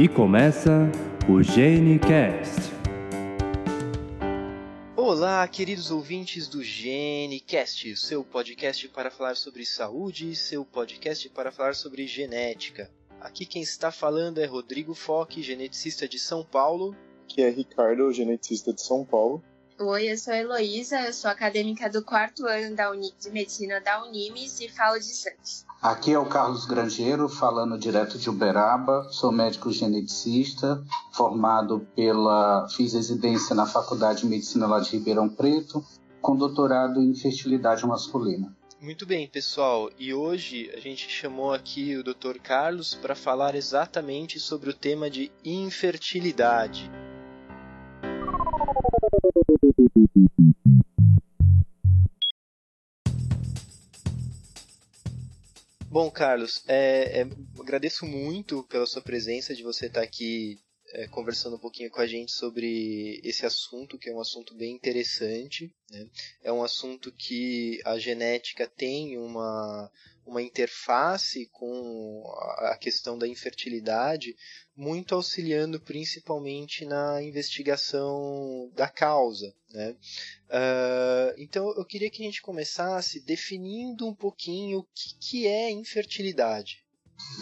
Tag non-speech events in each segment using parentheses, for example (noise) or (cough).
E começa o GeneCast. Olá, queridos ouvintes do GeneCast, seu podcast para falar sobre saúde, seu podcast para falar sobre genética. Aqui quem está falando é Rodrigo Foque, geneticista de São Paulo. Aqui é Ricardo, geneticista de São Paulo. Oi, eu sou a Heloísa, eu sou acadêmica do quarto ano da Uni de Medicina da Unimes e falo de Santos. Aqui é o Carlos Grangeiro, falando direto de Uberaba. Sou médico geneticista, formado pela. Fiz residência na Faculdade de Medicina lá de Ribeirão Preto, com doutorado em fertilidade masculina. Muito bem, pessoal. E hoje a gente chamou aqui o Dr. Carlos para falar exatamente sobre o tema de infertilidade. Bom, Carlos, é, é, agradeço muito pela sua presença, de você estar aqui é, conversando um pouquinho com a gente sobre esse assunto, que é um assunto bem interessante. Né? É um assunto que a genética tem uma, uma interface com a questão da infertilidade, muito auxiliando principalmente na investigação da causa. Né? Uh, então eu queria que a gente começasse definindo um pouquinho o que, que é infertilidade.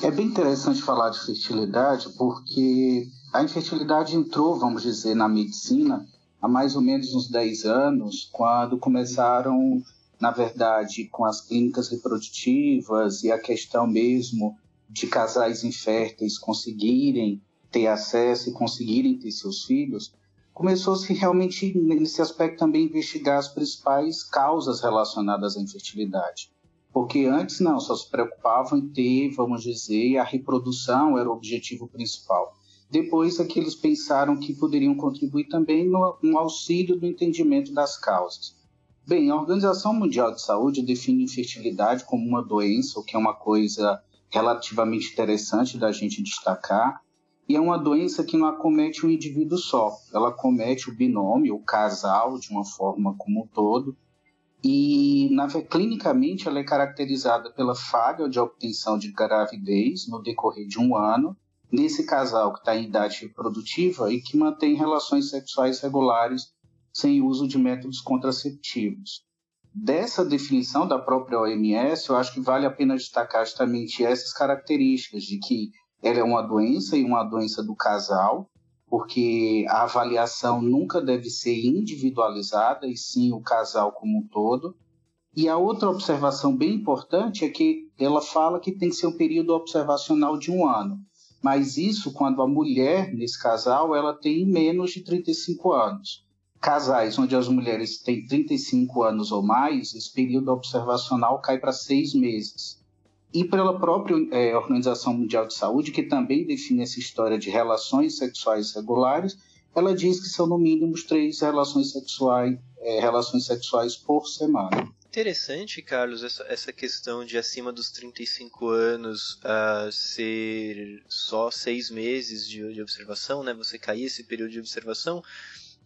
É bem interessante falar de fertilidade porque a infertilidade entrou, vamos dizer, na medicina há mais ou menos uns 10 anos, quando começaram, na verdade, com as clínicas reprodutivas e a questão mesmo de casais inférteis conseguirem ter acesso e conseguirem ter seus filhos, começou-se realmente, nesse aspecto, também investigar as principais causas relacionadas à infertilidade. Porque antes não, só se preocupavam em ter, vamos dizer, a reprodução era o objetivo principal. Depois é que eles pensaram que poderiam contribuir também no, no auxílio do entendimento das causas. Bem, a Organização Mundial de Saúde define infertilidade como uma doença, o que é uma coisa relativamente interessante da gente destacar, e é uma doença que não acomete um indivíduo só, ela acomete o binômio, o casal, de uma forma como um todo, e na, clinicamente ela é caracterizada pela falha de obtenção de gravidez no decorrer de um ano, nesse casal que está em idade reprodutiva e que mantém relações sexuais regulares sem uso de métodos contraceptivos. Dessa definição da própria OMS, eu acho que vale a pena destacar justamente essas características de que ela é uma doença e uma doença do casal, porque a avaliação nunca deve ser individualizada, e sim o casal como um todo. E a outra observação bem importante é que ela fala que tem que ser um período observacional de um ano. Mas isso quando a mulher, nesse casal, ela tem menos de 35 anos. Casais onde as mulheres têm 35 anos ou mais, esse período observacional cai para seis meses. E pela própria é, Organização Mundial de Saúde, que também define essa história de relações sexuais regulares, ela diz que são no mínimo três relações sexuais, é, relações sexuais por semana. Interessante, Carlos, essa, essa questão de acima dos 35 anos uh, ser só seis meses de, de observação, né? Você cair esse período de observação.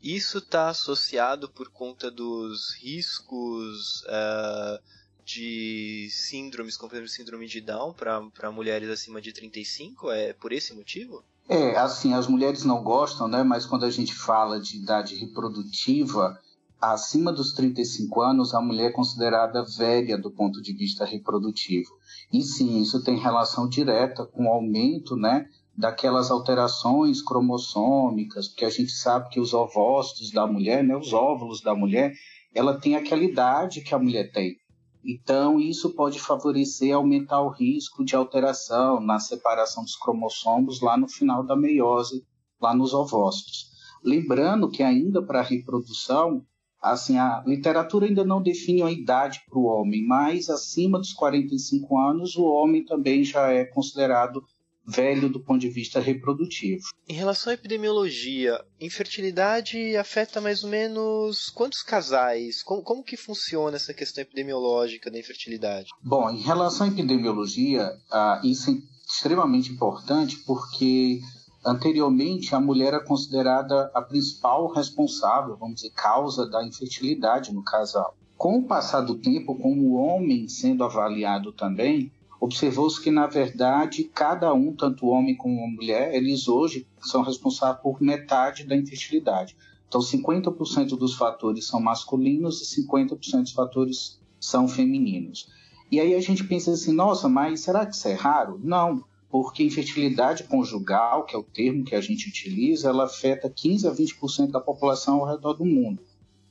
Isso está associado por conta dos riscos uh, de síndromes, como por exemplo síndrome de Down para mulheres acima de 35? É por esse motivo? É, assim, as mulheres não gostam, né? Mas quando a gente fala de idade reprodutiva, acima dos 35 anos, a mulher é considerada velha do ponto de vista reprodutivo. E sim, isso tem relação direta com o aumento, né? Daquelas alterações cromossômicas, porque a gente sabe que os ovócitos da mulher, né, os óvulos da mulher, ela tem aquela idade que a mulher tem. Então, isso pode favorecer aumentar o risco de alteração na separação dos cromossomos lá no final da meiose, lá nos ovócitos. Lembrando que ainda para a reprodução, assim, a literatura ainda não define a idade para o homem, mas acima dos 45 anos, o homem também já é considerado velho do ponto de vista reprodutivo. Em relação à epidemiologia, infertilidade afeta mais ou menos quantos casais? Como, como que funciona essa questão epidemiológica da infertilidade? Bom, em relação à epidemiologia, uh, isso é extremamente importante porque anteriormente a mulher era considerada a principal responsável, vamos dizer, causa da infertilidade no casal. Com o passar do tempo, com o homem sendo avaliado também, observou-se que, na verdade, cada um, tanto o homem como a mulher, eles hoje são responsáveis por metade da infertilidade. Então, 50% dos fatores são masculinos e 50% dos fatores são femininos. E aí a gente pensa assim, nossa, mas será que isso é raro? Não, porque infertilidade conjugal, que é o termo que a gente utiliza, ela afeta 15 a 20% da população ao redor do mundo.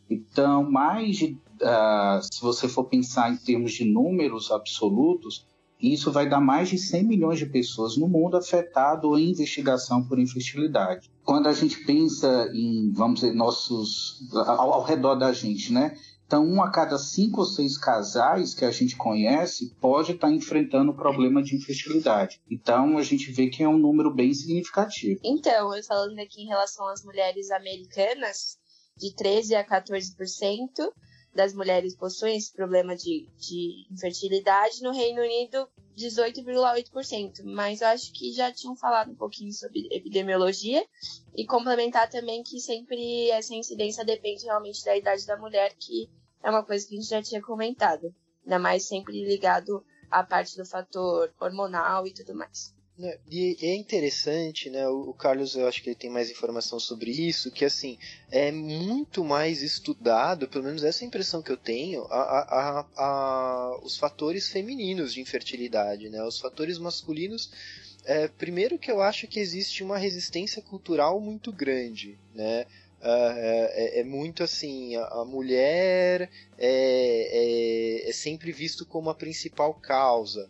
Então, mais de, uh, se você for pensar em termos de números absolutos, isso vai dar mais de 100 milhões de pessoas no mundo afetado em investigação por infertilidade. Quando a gente pensa em, vamos dizer, nossos ao, ao redor da gente, né? Então, um a cada cinco ou seis casais que a gente conhece pode estar enfrentando o problema de infertilidade. Então, a gente vê que é um número bem significativo. Então, falando aqui em relação às mulheres americanas, de 13 a 14%, das mulheres possuem esse problema de, de infertilidade, no Reino Unido 18,8%. Mas eu acho que já tinham falado um pouquinho sobre epidemiologia e complementar também que sempre essa incidência depende realmente da idade da mulher, que é uma coisa que a gente já tinha comentado. Ainda mais sempre ligado à parte do fator hormonal e tudo mais. Né, e é interessante, né? O Carlos, eu acho que ele tem mais informação sobre isso, que assim é muito mais estudado, pelo menos essa é a impressão que eu tenho, a, a, a, os fatores femininos de infertilidade, né? Os fatores masculinos, é, primeiro que eu acho que existe uma resistência cultural muito grande, né? É, é, é, muito assim, a, a mulher é, é, é sempre visto como a principal causa.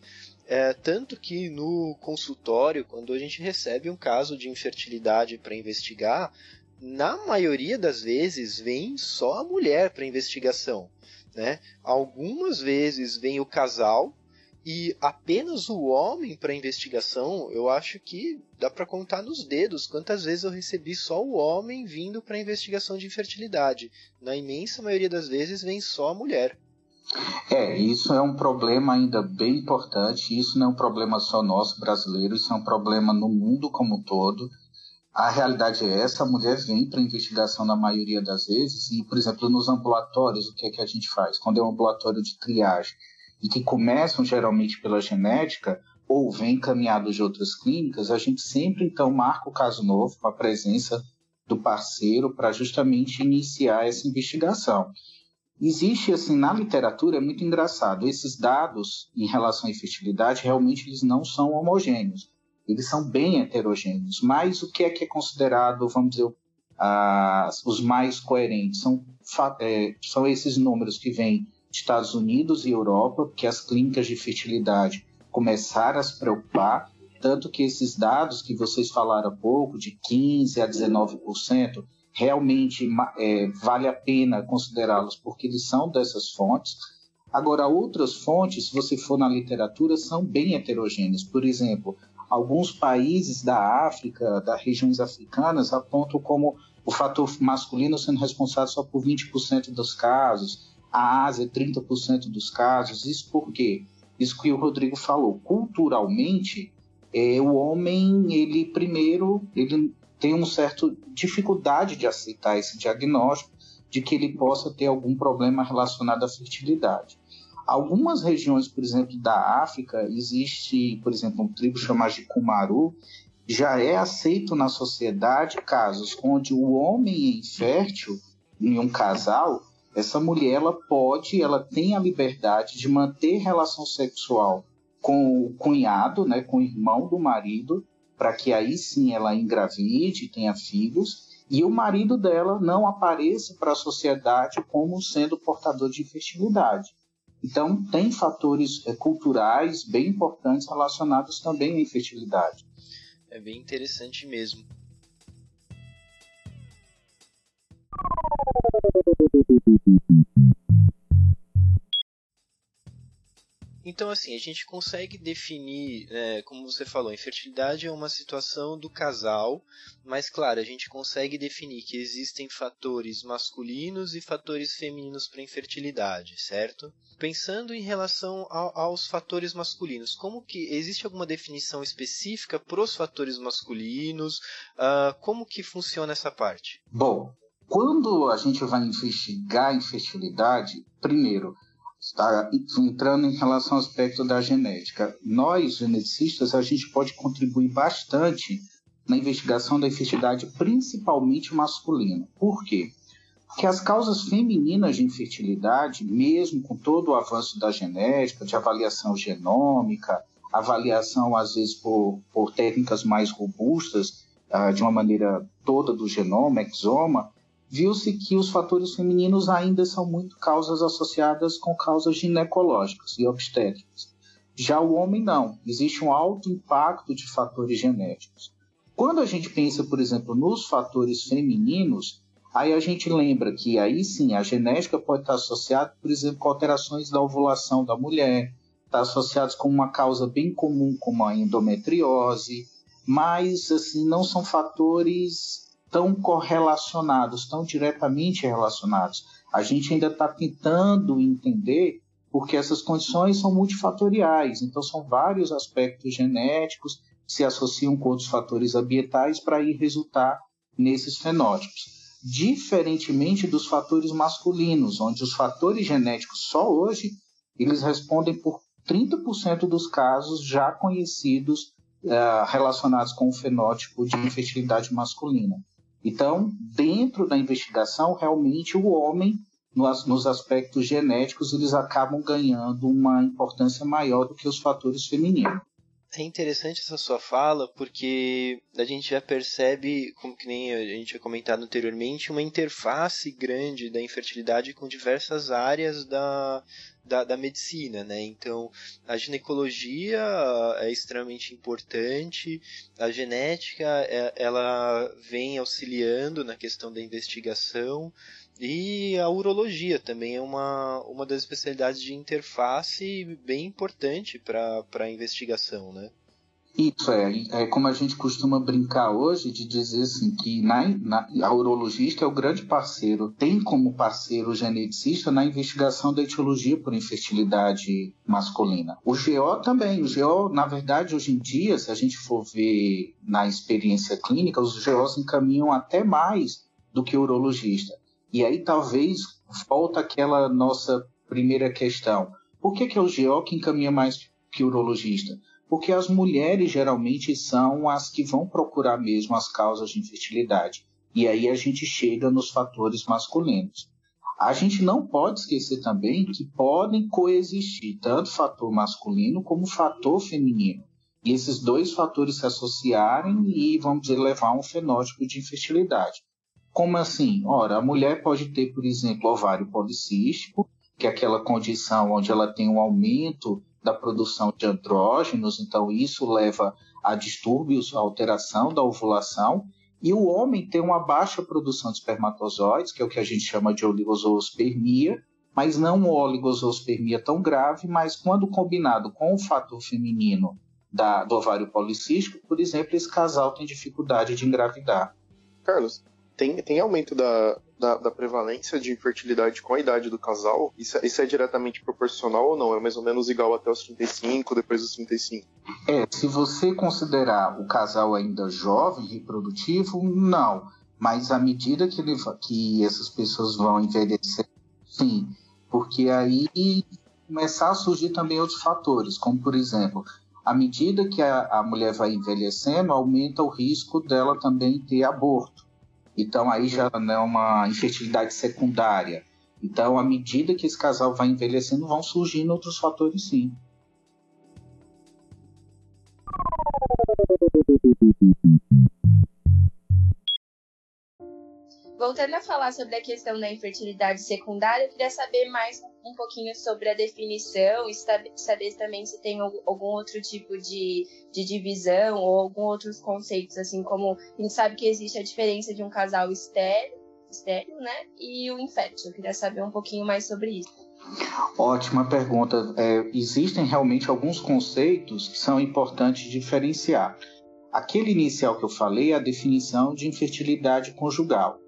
É, tanto que no consultório, quando a gente recebe um caso de infertilidade para investigar, na maioria das vezes vem só a mulher para investigação. Né? Algumas vezes vem o casal e apenas o homem para investigação. Eu acho que dá para contar nos dedos quantas vezes eu recebi só o homem vindo para investigação de infertilidade. Na imensa maioria das vezes vem só a mulher. É, isso é um problema ainda bem importante. Isso não é um problema só nosso brasileiro, isso é um problema no mundo como um todo. A realidade é essa: a mulher vem para investigação na maioria das vezes, e, por exemplo, nos ambulatórios, o que é que a gente faz? Quando é um ambulatório de triagem, e que começam geralmente pela genética, ou vem encaminhado de outras clínicas, a gente sempre então marca o caso novo com a presença do parceiro para justamente iniciar essa investigação. Existe, assim, na literatura, é muito engraçado, esses dados em relação à infertilidade, realmente eles não são homogêneos. Eles são bem heterogêneos. Mas o que é que é considerado, vamos dizer, os mais coerentes? São, é, são esses números que vêm Estados Unidos e Europa, que as clínicas de fertilidade começaram a se preocupar, tanto que esses dados que vocês falaram há pouco, de 15% a 19%, realmente é, vale a pena considerá-los porque eles são dessas fontes. Agora, outras fontes, se você for na literatura, são bem heterogêneas. Por exemplo, alguns países da África, das regiões africanas, apontam como o fator masculino sendo responsável só por 20% dos casos, a Ásia 30% dos casos. Isso por quê? Isso que o Rodrigo falou. Culturalmente, é, o homem, ele primeiro, ele tem uma certa dificuldade de aceitar esse diagnóstico de que ele possa ter algum problema relacionado à fertilidade. Algumas regiões, por exemplo, da África, existe, por exemplo, um tribo chamado de Kumaru, já é aceito na sociedade casos onde o homem é infértil em um casal, essa mulher ela pode, ela tem a liberdade de manter relação sexual com o cunhado, né, com o irmão do marido, para que aí sim ela engravide, tenha filhos, e o marido dela não apareça para a sociedade como sendo portador de infertilidade. Então, tem fatores é, culturais bem importantes relacionados também à infertilidade. É bem interessante mesmo. Então, assim, a gente consegue definir, é, como você falou, infertilidade é uma situação do casal, mas, claro, a gente consegue definir que existem fatores masculinos e fatores femininos para infertilidade, certo? Pensando em relação ao, aos fatores masculinos, como que existe alguma definição específica para os fatores masculinos? Uh, como que funciona essa parte? Bom, quando a gente vai investigar a infertilidade, primeiro, tá, entrando em relação ao aspecto da genética, nós, geneticistas, a gente pode contribuir bastante na investigação da infertilidade, principalmente masculina. Por quê? Porque as causas femininas de infertilidade, mesmo com todo o avanço da genética, de avaliação genômica, avaliação às vezes por, por técnicas mais robustas, uh, de uma maneira toda do genoma, exoma, viu-se que os fatores femininos ainda são muito causas associadas com causas ginecológicas e obstétricas. Já o homem não, existe um alto impacto de fatores genéticos. Quando a gente pensa, por exemplo, nos fatores femininos, aí a gente lembra que aí sim a genética pode estar associada, por exemplo, com alterações da ovulação da mulher, está associado com uma causa bem comum como a endometriose, mas assim não são fatores tão correlacionados, tão diretamente relacionados. A gente ainda está tentando entender porque essas condições são multifatoriais, então são vários aspectos genéticos que se associam com outros fatores ambientais para ir resultar nesses fenótipos. Diferentemente dos fatores masculinos, onde os fatores genéticos só hoje eles respondem por 30% dos casos já conhecidos uh, relacionados com o fenótipo de infertilidade masculina. Então, dentro da investigação, realmente o homem, nos, aspectos genéticos, eles acabam ganhando uma importância maior do que os fatores femininos. É interessante essa sua fala, porque a gente já percebe, como que nem a gente tinha comentado anteriormente, uma interface grande da infertilidade com diversas áreas da, da, da medicina, né? Então, a ginecologia é extremamente importante, a genética, é, ela vem auxiliando na questão da investigação, e a urologia também é uma, uma das especialidades de interface bem importante para a investigação, né? Isso é, é como a gente costuma brincar hoje de dizer assim que na, na, a urologista é o grande parceiro, tem como parceiro o geneticista na investigação da etiologia por infertilidade masculina. O GO também, o GO, na verdade, hoje em dia, se a gente for ver na experiência clínica, os GOs encaminham até mais do que o urologista. E aí talvez volta aquela nossa primeira questão. Por que, que é o GO que encaminha mais que o urologista? Porque as mulheres geralmente são as que vão procurar mesmo as causas de infertilidade. E aí a gente chega nos fatores masculinos. A gente não pode esquecer também que podem coexistir tanto fator masculino como fator feminino. E esses dois fatores se associarem e, vamos dizer, levar a um fenótipo de infertilidade. Como assim? Ora, a mulher pode ter, por exemplo, ovário policístico, que é aquela condição onde ela tem um aumento da produção de andrógenos, então isso leva a distúrbios, a alteração da ovulação, e o homem tem uma baixa produção de espermatozoides, que é o que a gente chama de oligozoospermia, mas não uma oligozoospermia tão grave, mas quando combinado com o fator feminino da, do ovário policístico, por exemplo, esse casal tem dificuldade de engravidar. Carlos, tem, tem aumento da, da, da, prevalência de infertilidade com a idade do casal? Isso, é, isso é diretamente proporcional ou não? É mais ou menos igual até os 35, depois dos 35? É, se você considerar o casal ainda jovem, reprodutivo, não. Mas à medida que, ele, que essas pessoas vão envelhecer, sim. Porque aí começar a surgir também outros fatores, como por exemplo, à medida que a, a mulher vai envelhecendo, aumenta o risco dela também ter aborto. Então aí já é uma infertilidade secundária. Então, à medida que esse casal vai envelhecendo, vão surgindo outros fatores sim. Voltando a falar sobre a questão da infertilidade secundária, eu queria saber mais um pouquinho sobre a definição e saber também se tem algum outro tipo de, de divisão ou algum outros conceitos, assim como a gente sabe que existe a diferença de um casal estéreo, estéreo né, e o infértil. Eu queria saber um pouquinho mais sobre isso. Ótima pergunta. É, existem realmente alguns conceitos que são importantes diferenciar. Aquele inicial que eu falei é a definição de infertilidade conjugal.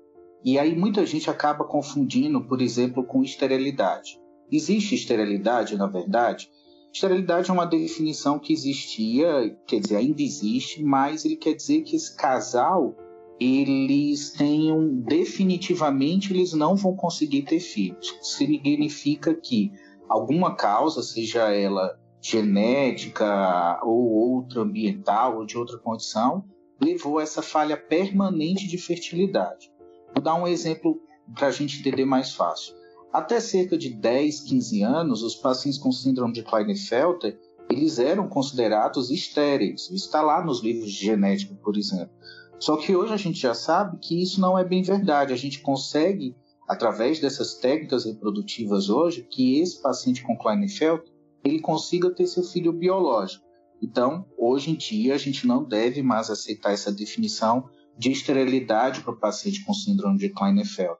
E aí muita gente acaba confundindo, por exemplo, com esterilidade. Existe esterilidade, na verdade? Esterilidade é uma definição que existia, quer dizer, ainda existe, mas ele quer dizer que esse casal eles tenham definitivamente eles não vão conseguir ter filhos. Significa que alguma causa, seja ela genética ou outra ambiental ou de outra condição, levou a essa falha permanente de fertilidade. Vou dar um exemplo para a gente entender mais fácil. Até cerca de 10, 15 anos, os pacientes com síndrome de Klinefelter eles eram considerados estéreis. Isso está lá nos livros de genética, por exemplo. Só que hoje a gente já sabe que isso não é bem verdade. A gente consegue, através dessas técnicas reprodutivas hoje, que esse paciente com Klinefelter ele consiga ter seu filho biológico. Então, hoje em dia, a gente não deve mais aceitar essa definição de esterilidade para o paciente com síndrome de Klinefelter.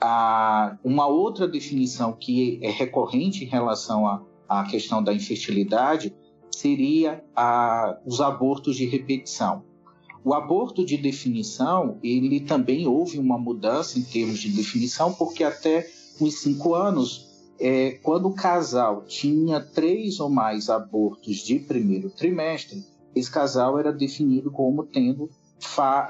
Ah, uma outra definição que é recorrente em relação à, questão da infertilidade seria a, os abortos de repetição. O aborto de definição, ele também houve uma mudança em termos de definição, porque até uns cinco anos é, quando o casal tinha três ou mais abortos de primeiro trimestre, esse casal era definido como tendo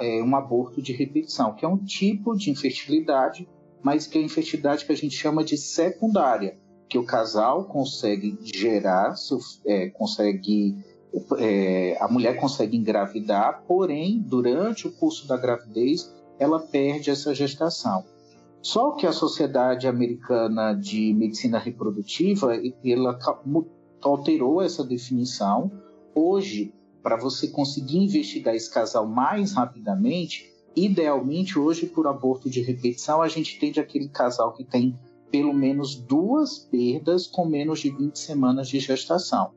é, um aborto de repetição, que é um tipo de infertilidade, mas que é a infertilidade que a gente chama de secundária, que o casal consegue gerar, é, consegue é, a mulher consegue engravidar, porém, durante o curso da gravidez, ela perde essa gestação. Só que a Sociedade Americana de Medicina Reprodutiva ela alterou essa definição. Hoje, para você conseguir investigar esse casal mais rapidamente, idealmente hoje por aborto de repetição, a gente tem aquele casal que tem pelo menos duas perdas com menos de 20 semanas de gestação.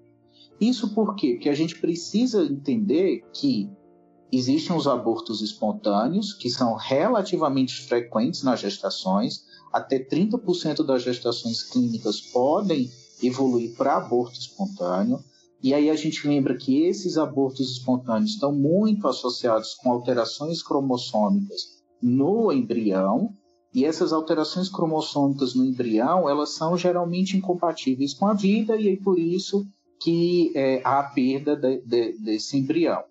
Isso por quê? Porque a gente precisa entender que Existem os abortos espontâneos, que são relativamente frequentes nas gestações, até 30% das gestações clínicas podem evoluir para aborto espontâneo. E aí a gente lembra que esses abortos espontâneos estão muito associados com alterações cromossômicas no embrião, e essas alterações cromossômicas no embrião, elas são geralmente incompatíveis com a vida, e aí por isso que é, há a perda de, de, desse embrião.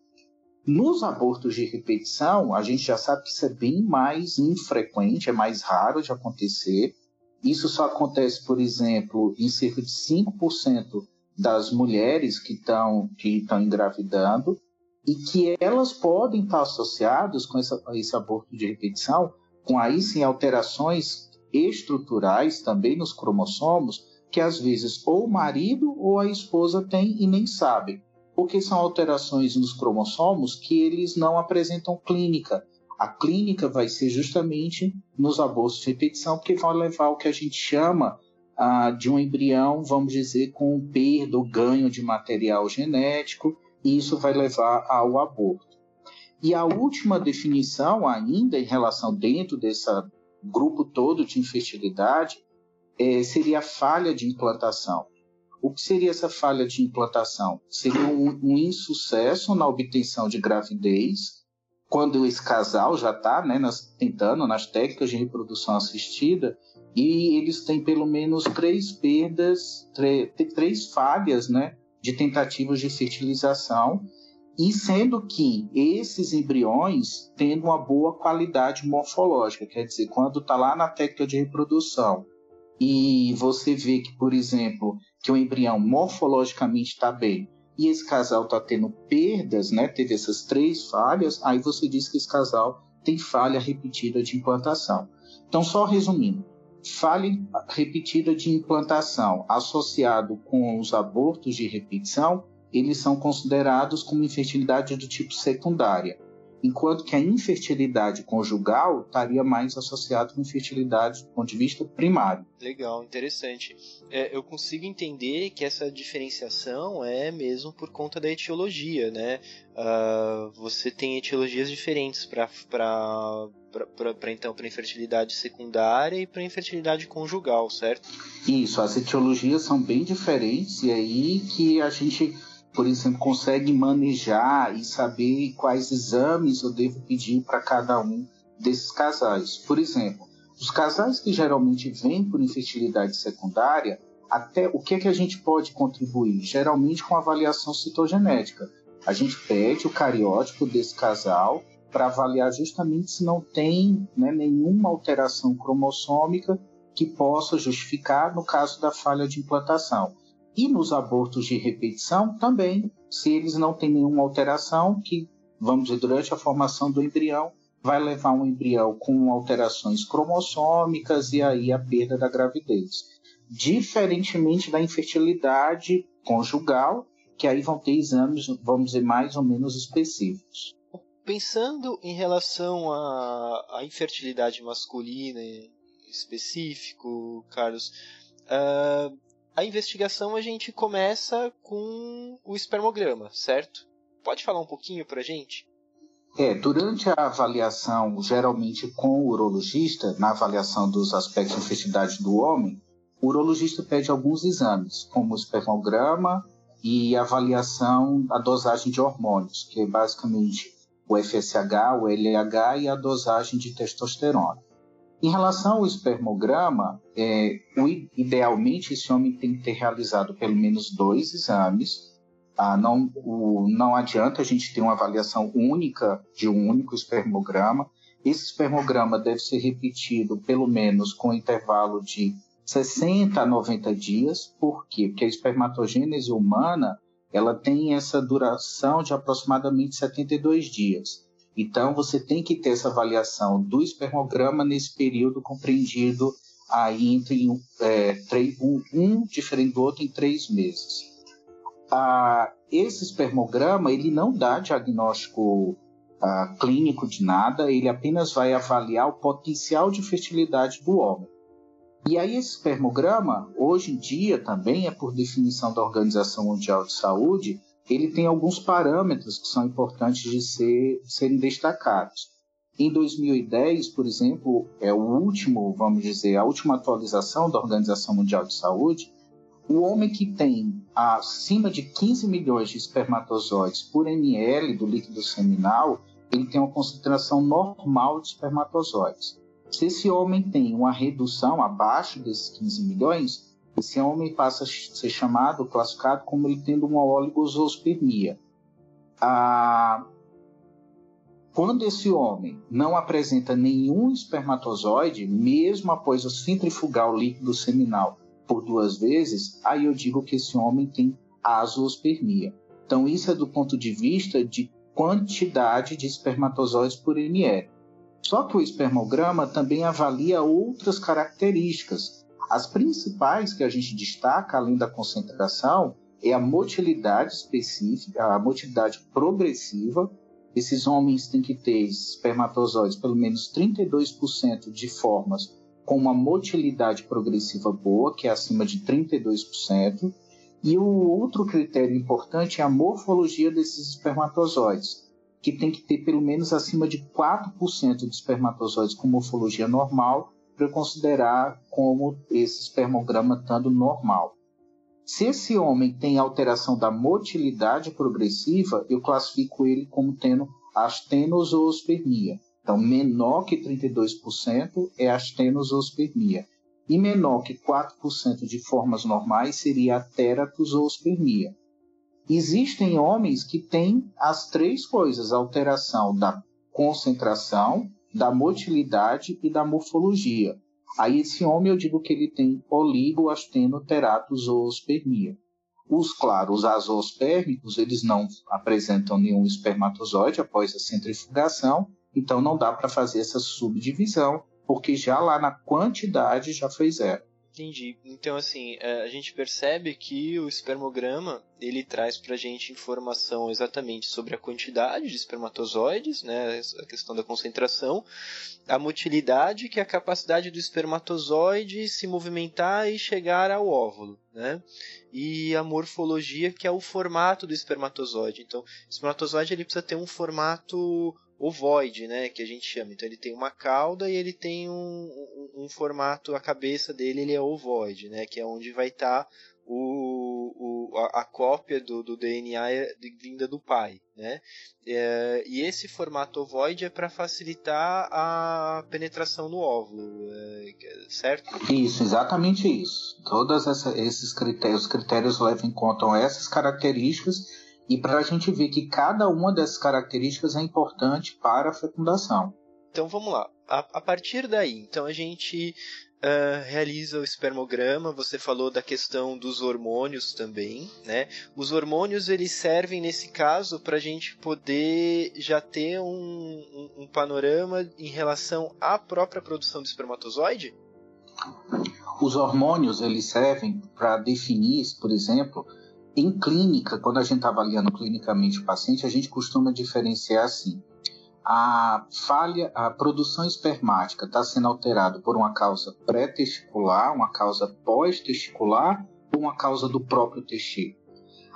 Nos abortos de repetição, a gente já sabe que isso é bem mais infrequente, é mais raro de acontecer. Isso só acontece, por exemplo, em cerca de 5% das mulheres que estão que estão engravidando e que elas podem estar associadas com essa, esse aborto de repetição, com aí sim alterações estruturais também nos cromossomos, que às vezes ou o marido ou a esposa tem e nem sabe porque são alterações nos cromossomos que eles não apresentam clínica. A clínica vai ser justamente nos abortos de repetição, porque vai levar o que a gente chama ah, de um embrião, vamos dizer, com perda ou ganho de material genético, e isso vai levar ao aborto. E a última definição, ainda em relação dentro desse grupo todo de infertilidade, é, seria a falha de implantação. O que seria essa falha de implantação? Seria um, um insucesso na obtenção de gravidez, quando esse casal já está né, tentando nas técnicas de reprodução assistida, e eles têm pelo menos três perdas, três falhas né, de tentativas de fertilização, e sendo que esses embriões tendo uma boa qualidade morfológica, quer dizer, quando está lá na técnica de reprodução e você vê que, por exemplo, que o embrião morfologicamente está bem e esse casal está tendo perdas, né, teve essas três falhas, aí você diz que esse casal tem falha repetida de implantação. Então, só resumindo, falha repetida de implantação associado com os abortos de repetição, eles são considerados como infertilidade do tipo secundária enquanto que a infertilidade conjugal estaria mais associada com infertilidade do ponto de vista primário. Legal, interessante. É, eu consigo entender que essa diferenciação é mesmo por conta da etiologia, né? Uh, você tem etiologias diferentes para para então para infertilidade secundária e para infertilidade conjugal, certo? Isso, as etiologias são bem diferentes e aí que a gente por exemplo, consegue manejar e saber quais exames eu devo pedir para cada um desses casais. Por exemplo, os casais que geralmente vêm por infertilidade secundária, até o que, é que a gente pode contribuir? Geralmente com avaliação citogenética. A gente pede o cariótipo desse casal para avaliar justamente se não tem né, nenhuma alteração cromossômica que possa justificar no caso da falha de implantação. E nos abortos de repetição também, se eles não têm nenhuma alteração, que, vamos dizer, durante a formação do embrião, vai levar um embrião com alterações cromossômicas e aí a perda da gravidez. Diferentemente da infertilidade conjugal, que aí vão ter exames, vamos dizer, mais ou menos específicos. Pensando em relação à, à infertilidade masculina específico, Carlos, uh, a investigação a gente começa com o espermograma, certo? Pode falar um pouquinho para a gente? É, durante a avaliação, geralmente com o urologista, na avaliação dos aspectos de infertilidade do homem, o urologista pede alguns exames, como o espermograma e avaliação da dosagem de hormônios, que é basicamente o FSH, o LH e a dosagem de testosterona. Em relação ao espermograma, é, idealmente esse homem tem que ter realizado pelo menos dois exames. Ah, não, o, não adianta a gente ter uma avaliação única de um único espermograma. Esse espermograma deve ser repetido pelo menos com intervalo de 60 a 90 dias. Por quê? Porque a espermatogênese humana ela tem essa duração de aproximadamente 72 dias. Então, você tem que ter essa avaliação do espermograma nesse período compreendido aí entre é, um, um, diferente do outro em três meses. Ah, esse espermograma ele não dá diagnóstico ah, clínico de nada, ele apenas vai avaliar o potencial de fertilidade do homem. E aí esse espermograma, hoje em dia também é por definição da Organização Mundial de Saúde, ele tem alguns parâmetros que são importantes de ser, serem destacados. Em 2010, por exemplo, é o último, vamos dizer, a última atualização da Organização Mundial de Saúde, o homem que tem acima de 15 milhões de espermatozoides por ml do líquido seminal, ele tem uma concentração normal de espermatozoides. Se esse homem tem uma redução abaixo desses 15 milhões, esse homem passa a ser chamado, classificado como ele tendo uma oligosospermia. Ah, quando esse homem não apresenta nenhum espermatozoide, mesmo após o centrifugar o líquido seminal por duas vezes, aí eu digo que esse homem tem azoospermia. Então, isso é do ponto de vista de quantidade de espermatozoides por ml. Só que o espermograma também avalia outras características. As principais que a gente destaca, além da concentração, é a motilidade específica, a motilidade progressiva. Esses homens têm que ter espermatozoides pelo menos 32% de formas com uma motilidade progressiva boa, que é acima de 32%. E o outro critério importante é a morfologia desses espermatozoides que tem que ter pelo menos acima de 4% de espermatozoides com morfologia normal para considerar como esse espermograma estando normal. Se esse homem tem alteração da motilidade progressiva, eu classifico ele como tendo astenozoospermia. Então, menor que 32% é astenozoospermia. E menor que 4% de formas normais seria a teratozoospermia. Existem homens que têm as três coisas: alteração da concentração, da motilidade e da morfologia. Aí esse homem eu digo que ele tem oligoastenoteratozoospermia. Os claros azoospermicos, eles não apresentam nenhum espermatozoide após a centrifugação, então não dá para fazer essa subdivisão, porque já lá na quantidade já foi zero. Entendi. Então, assim, é, a gente percebe que o espermograma ele traz para gente informação exatamente sobre a quantidade de espermatozoides, né, a questão da concentração, a motilidade, que é a capacidade do espermatozoide se movimentar e chegar ao óvulo, né, e a morfologia, que é o formato do espermatozoide. Então, o espermatozoide ele precisa ter um formato ovoide, né, que a gente chama. Então ele tem uma cauda e ele tem um, um, um formato, a cabeça dele ele é ovoide, né, que é onde vai estar tá o, o, a, a, cópia do, do DNA vinda do pai, né? É, e esse formato ovoide é para facilitar a penetração no óvulo, é, certo? Isso, exatamente isso. Todos esses critérios, critérios levam em conta essas características e para a gente ver que cada uma dessas características é importante para a fecundação. Então vamos lá. A, a partir daí, então a gente uh, realiza o espermograma, você falou da questão dos hormônios também, né? Os hormônios eles servem nesse caso para a gente poder já ter um, um, um panorama em relação à própria produção do espermatozoide? Os hormônios eles servem para definir, por exemplo, em clínica, quando a gente está avaliando clinicamente o paciente, a gente costuma diferenciar assim a falha, a produção espermática está sendo alterada por uma causa pré-testicular, uma causa pós-testicular ou uma causa do próprio testículo.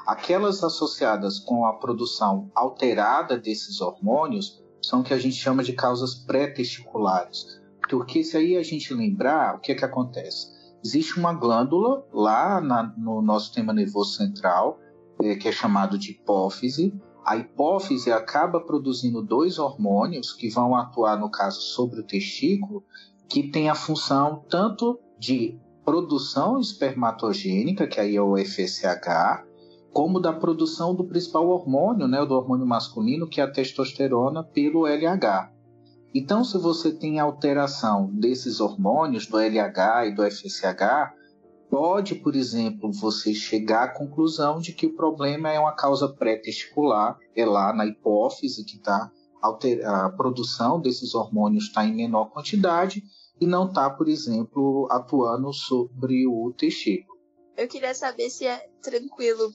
Aquelas associadas com a produção alterada desses hormônios são o que a gente chama de causas pré-testiculares. Porque se aí a gente lembrar, o que é que acontece? Existe uma glândula lá na, no nosso sistema nervoso central, é, que é chamado de hipófise, a hipófise acaba produzindo dois hormônios que vão atuar, no caso, sobre o testículo, que tem a função tanto de produção espermatogênica, que aí é o FSH, como da produção do principal hormônio, né, do hormônio masculino, que é a testosterona, pelo LH. Então, se você tem alteração desses hormônios, do LH e do FSH, pode, por exemplo, você chegar à conclusão de que o problema é uma causa pré-testicular, é lá na hipófise que está a produção desses hormônios está em menor quantidade e não está, por exemplo, atuando sobre o testículo. Eu queria saber se é tranquilo,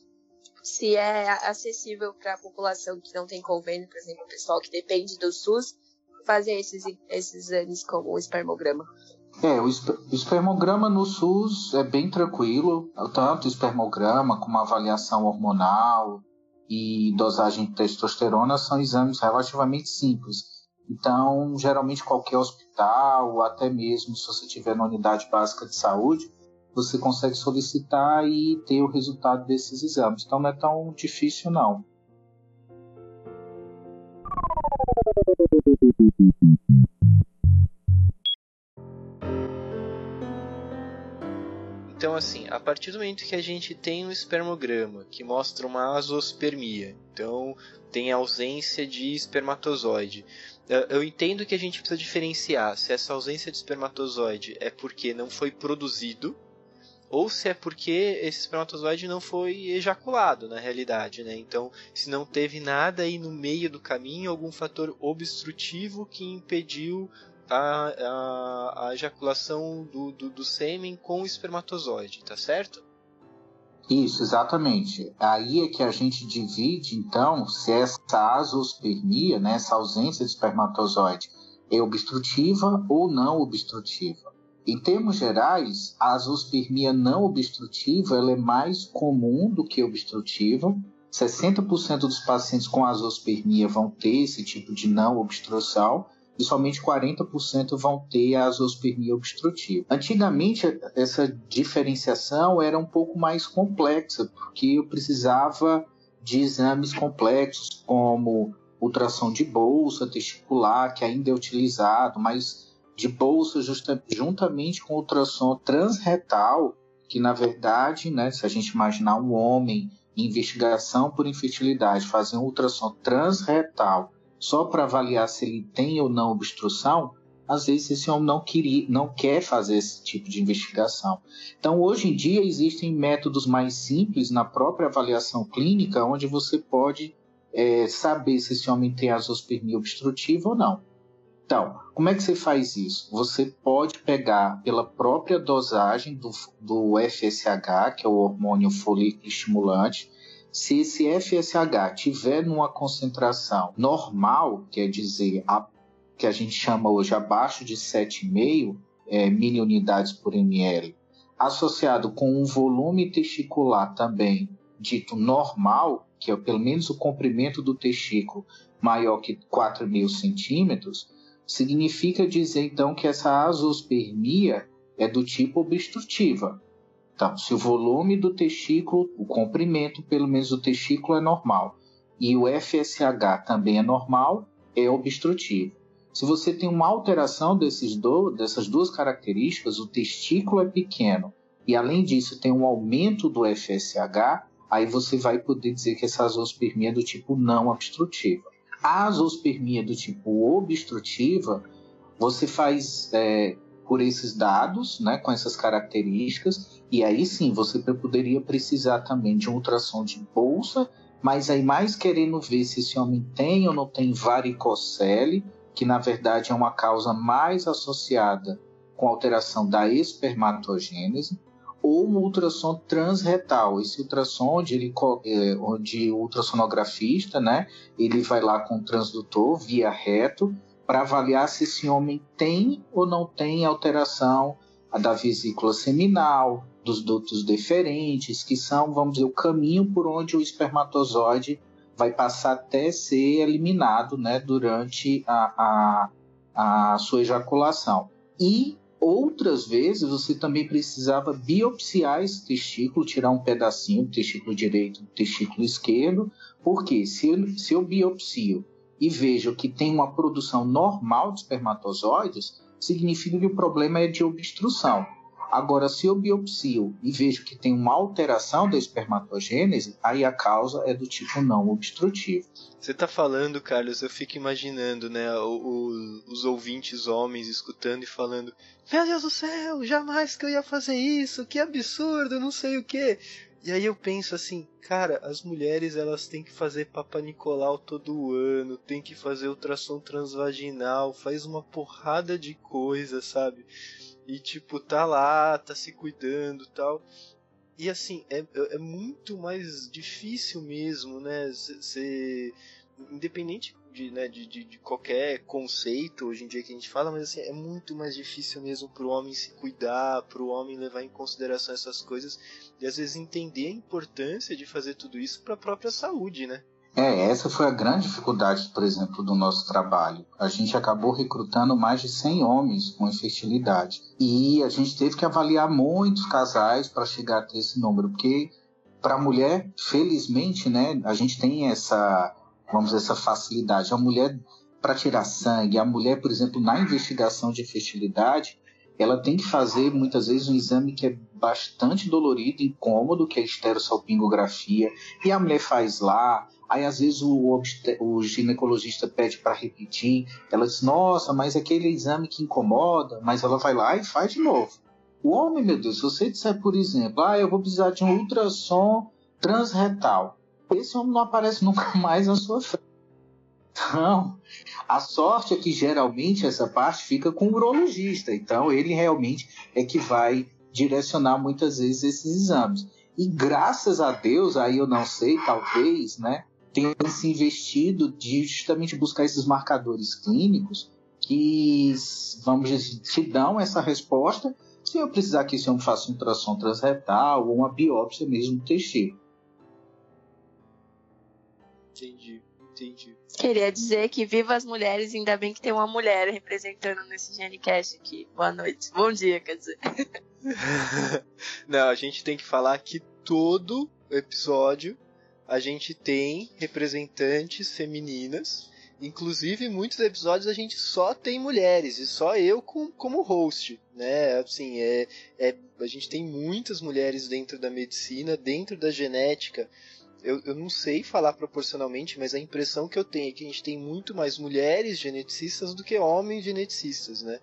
se é acessível para a população que não tem convênio, por exemplo, o pessoal que depende do SUS, fazer esses, esses exames como o espermograma. É, o espermograma no SUS é bem tranquilo, tanto espermograma como avaliação hormonal e dosagem de testosterona são exames relativamente simples. Então, geralmente qualquer hospital, até mesmo se você tiver na unidade básica de saúde, você consegue solicitar e ter o resultado desses exames. Então não é tão difícil não. Então, assim, a partir do momento que a gente tem um espermograma que mostra uma azospermia, então tem ausência de espermatozoide, eu entendo que a gente precisa diferenciar se essa ausência de espermatozoide é porque não foi produzido ou se é porque esse espermatozoide não foi ejaculado na realidade, né? Então, se não teve nada aí no meio do caminho, algum fator obstrutivo que impediu a, a, a ejaculação do, do, do sêmen com o espermatozoide, tá certo? Isso, exatamente. Aí é que a gente divide, então, se essa azospermia, né, essa ausência de espermatozoide, é obstrutiva ou não obstrutiva. Em termos gerais, a azospermia não obstrutiva é mais comum do que obstrutiva. 60% dos pacientes com azospermia vão ter esse tipo de não obstrução, e somente 40% vão ter a azospermia obstrutiva. Antigamente, essa diferenciação era um pouco mais complexa, porque eu precisava de exames complexos, como ultrassom de bolsa testicular, que ainda é utilizado, mas de bolsa justa, juntamente com ultrassom transretal, que na verdade, né, se a gente imaginar um homem em investigação por infertilidade, fazer um ultrassom transretal só para avaliar se ele tem ou não obstrução, às vezes esse homem não, queria, não quer fazer esse tipo de investigação. Então, hoje em dia, existem métodos mais simples na própria avaliação clínica, onde você pode é, saber se esse homem tem azospermia obstrutiva ou não. Então, como é que você faz isso? Você pode pegar pela própria dosagem do, do FSH, que é o hormônio folículo estimulante, se esse FSH tiver numa concentração normal, quer dizer, a, que a gente chama hoje abaixo de 7,5 é, miliunidades por ml, associado com um volume testicular também dito normal, que é pelo menos o comprimento do testículo maior que 4 mil centímetros, significa dizer então que essa azospermia é do tipo obstrutiva. Então, se o volume do testículo, o comprimento pelo menos do testículo é normal e o FSH também é normal, é obstrutivo. Se você tem uma alteração desses do, dessas duas características, o testículo é pequeno e além disso tem um aumento do FSH, aí você vai poder dizer que essa azospermia é do tipo não obstrutiva. A azospermia do tipo obstrutiva, você faz é, por esses dados, né, com essas características, e aí sim você poderia precisar também de um ultrassom de bolsa, mas aí mais querendo ver se esse homem tem ou não tem varicocele, que na verdade é uma causa mais associada com alteração da espermatogênese, ou um ultrassom transretal. Esse ultrassom, onde, ele, é, onde o ultrassonografista, né, ele vai lá com o transdutor via reto para avaliar se esse homem tem ou não tem alteração da vesícula seminal, dos dutos deferentes, que são, vamos dizer, o caminho por onde o espermatozoide vai passar até ser eliminado né, durante a, a, a sua ejaculação. E outras vezes você também precisava biopsiar esse testículo, tirar um pedacinho do testículo direito do testículo esquerdo, porque se eu, se eu biopsio e vejo que tem uma produção normal de espermatozoides, significa que o problema é de obstrução. Agora, se eu biopsio e vejo que tem uma alteração da espermatogênese, aí a causa é do tipo não obstrutivo. Você está falando, Carlos, eu fico imaginando, né, o, o, os ouvintes homens escutando e falando: Meu Deus do céu, jamais que eu ia fazer isso, que absurdo, não sei o que. E aí eu penso assim, cara, as mulheres elas têm que fazer Papa Nicolau todo ano, tem que fazer ultrassom transvaginal, faz uma porrada de coisa, sabe? E, tipo, tá lá, tá se cuidando tal. E, assim, é, é muito mais difícil mesmo, né? Ser. Independente de, né, de, de, de, qualquer conceito hoje em dia que a gente fala, mas assim, é muito mais difícil mesmo pro homem se cuidar, pro homem levar em consideração essas coisas e às vezes entender a importância de fazer tudo isso para a própria saúde, né? É, essa foi a grande dificuldade, por exemplo, do nosso trabalho. A gente acabou recrutando mais de 100 homens com infertilidade. E a gente teve que avaliar muitos casais para chegar até esse número, porque para a mulher, felizmente, né, a gente tem essa, vamos dizer, essa facilidade. A mulher, para tirar sangue, a mulher, por exemplo, na investigação de fertilidade, ela tem que fazer muitas vezes um exame que é bastante dolorido, incômodo, que é a esterossalpingografia, e a mulher faz lá, Aí às vezes o, o ginecologista pede para repetir, ela diz: Nossa, mas aquele exame que incomoda, mas ela vai lá e faz de novo. O homem, meu Deus, se você disser, por exemplo, ah, eu vou precisar de um ultrassom transretal, esse homem não aparece nunca (laughs) mais na sua frente. Então, a sorte é que geralmente essa parte fica com o urologista. Então, ele realmente é que vai direcionar muitas vezes esses exames. E graças a Deus, aí eu não sei, talvez, né? tem se investido de justamente buscar esses marcadores clínicos que, vamos dizer, te dão essa resposta se eu precisar que esse homem faça um ultrassom transretal ou uma biópsia mesmo do testículo. Entendi, entendi. Queria dizer que viva as mulheres, ainda bem que tem uma mulher representando nesse Genicast aqui. Boa noite. Bom dia, quer dizer. (laughs) Não, a gente tem que falar que todo episódio a gente tem representantes femininas. Inclusive, em muitos episódios a gente só tem mulheres, e só eu com, como host, né? Assim, é, é, a gente tem muitas mulheres dentro da medicina, dentro da genética. Eu, eu não sei falar proporcionalmente, mas a impressão que eu tenho é que a gente tem muito mais mulheres geneticistas do que homens geneticistas, né?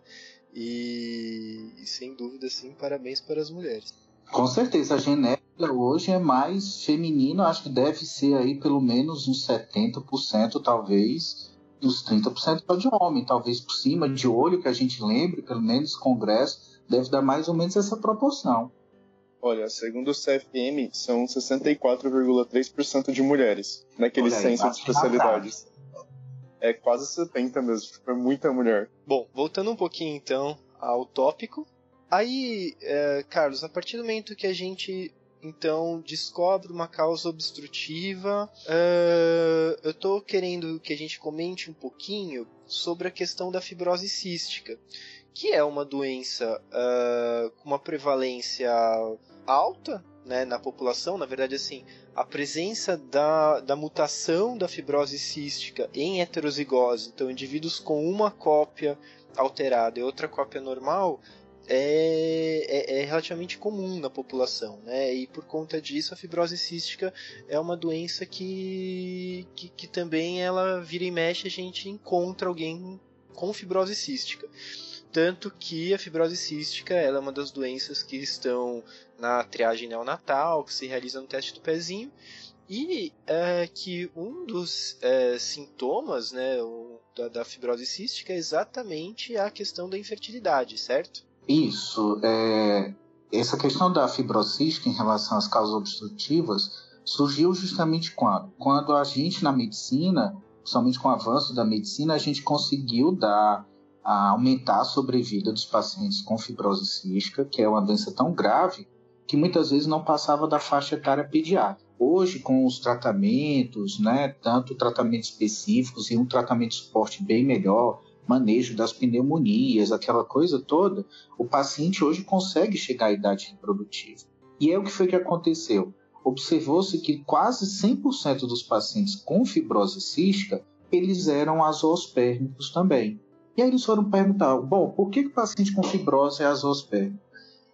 E, e sem dúvida, sim, parabéns para as mulheres. Com certeza, a genética hoje é mais feminina, acho que deve ser aí pelo menos uns 70%, talvez, uns 30% só de homem, talvez por cima de olho, que a gente lembre, pelo menos congresso, deve dar mais ou menos essa proporção. Olha, segundo o CFM, são 64,3% de mulheres naquele aí, censo de especialidades. É quase 70 mesmo, é muita mulher. Bom, voltando um pouquinho então ao tópico, Aí, é, Carlos, a partir do momento que a gente então descobre uma causa obstrutiva, uh, eu estou querendo que a gente comente um pouquinho sobre a questão da fibrose cística, que é uma doença uh, com uma prevalência alta né, na população, na verdade assim, a presença da, da mutação da fibrose cística em heterozigose, então indivíduos com uma cópia alterada e outra cópia normal, é, é, é, relativamente comum na população, né? E por conta disso a fibrose cística é uma doença que, que, que também ela vira e mexe a gente encontra alguém com fibrose cística. Tanto que a fibrose cística ela é uma das doenças que estão na triagem neonatal, que se realiza no teste do pezinho, e é, que um dos é, sintomas né, da, da, fibrose cística é exatamente a questão da infertilidade, certo? Isso. É, essa questão da fibrose cística em relação às causas obstrutivas surgiu justamente quando? Quando a gente na medicina, somente com o avanço da medicina, a gente conseguiu dar a aumentar a sobrevida dos pacientes com fibrose cística, que é uma doença tão grave que muitas vezes não passava da faixa etária pediátrica. Hoje, com os tratamentos, né, tanto tratamentos específicos e um tratamento de suporte bem melhor, manejo das pneumonias, aquela coisa toda, o paciente hoje consegue chegar à idade reprodutiva. E é o que foi que aconteceu. Observou-se que quase 100% dos pacientes com fibrose cística, eles eram azoospermicos também. E aí eles foram perguntar, bom, por que, o paciente com fibrose é azoospermico?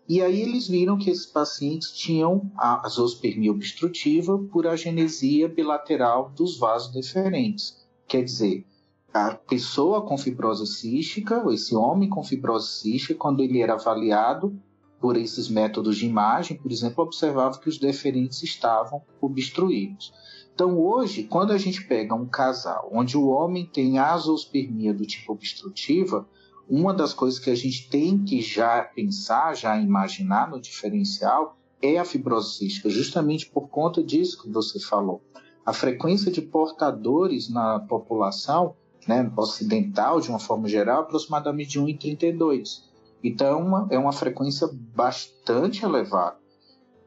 E aí eles viram que esses pacientes tinham a zoospermia obstrutiva por agenesia bilateral dos vasos deferentes. Quer dizer, a pessoa com fibrose cística, ou esse homem com fibrose cística, quando ele era avaliado por esses métodos de imagem, por exemplo, observava que os deferentes estavam obstruídos. Então, hoje, quando a gente pega um casal onde o homem tem azoospermia do tipo obstrutiva, uma das coisas que a gente tem que já pensar, já imaginar no diferencial é a fibrose cística, justamente por conta disso que você falou. A frequência de portadores na população, né, ocidental de uma forma geral, é aproximadamente de 1 em 32. Então, é uma, é uma frequência bastante elevada.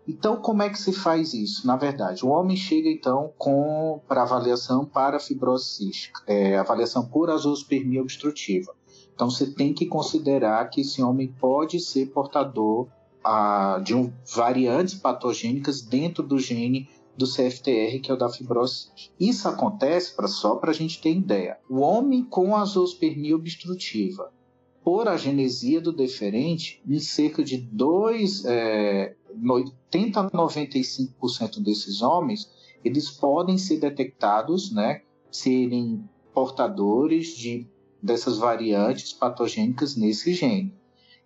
Então, como é que se faz isso? Na verdade, o homem chega então com para avaliação para fibrose cística, é, avaliação por azoospermia obstrutiva. Então, você tem que considerar que esse homem pode ser portador ah, de um, variantes patogênicas dentro do gene do CFTR, que é o da fibrose. Isso acontece, pra, só para a gente ter ideia. O homem com azoospermia obstrutiva, por agenesia do deferente, em cerca de 2, é, 80 a 95% desses homens, eles podem ser detectados, né, serem portadores de dessas variantes patogênicas nesse gene.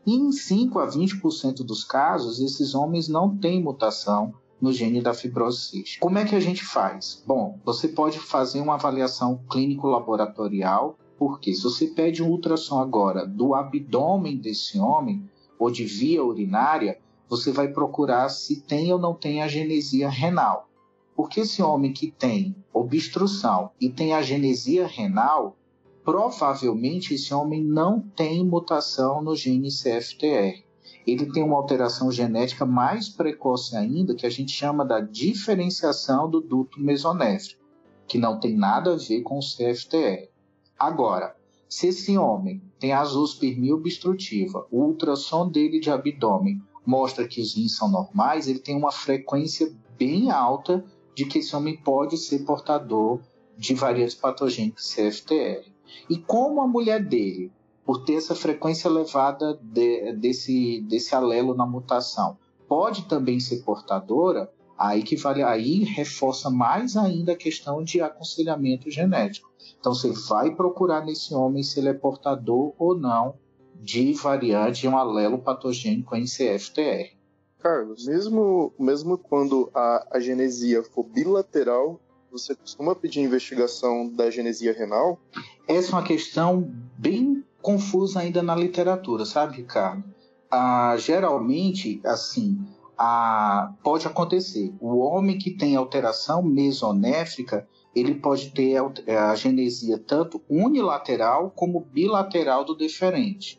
E em 5 a 20% dos casos, esses homens não têm mutação no gene da fibrose cística. Como é que a gente faz? Bom, você pode fazer uma avaliação clínico-laboratorial, porque se você pede um ultrassom agora do abdômen desse homem ou de via urinária, você vai procurar se tem ou não tem agenesia renal. Porque esse homem que tem obstrução e tem agenesia renal, provavelmente esse homem não tem mutação no gene CFTR. Ele tem uma alteração genética mais precoce ainda, que a gente chama da diferenciação do duto mesonéfrico, que não tem nada a ver com o CFTR. Agora, se esse homem tem azoospermia obstrutiva, o ultrassom dele de abdômen mostra que os rins são normais, ele tem uma frequência bem alta de que esse homem pode ser portador de variantes patogênicas CFTR. E como a mulher dele, por ter essa frequência elevada de, desse, desse alelo na mutação, pode também ser portadora, aí que vale, aí reforça mais ainda a questão de aconselhamento genético. Então você vai procurar nesse homem se ele é portador ou não de variante de um alelo patogênico em CFTR. Carlos, mesmo, mesmo quando a, a genesia for bilateral, você costuma pedir investigação da genesia renal? Essa é uma questão bem confusa ainda na literatura, sabe, Ricardo? Ah, geralmente, assim, ah, pode acontecer. O homem que tem alteração mesonéfrica, ele pode ter a genesia tanto unilateral como bilateral do deferente.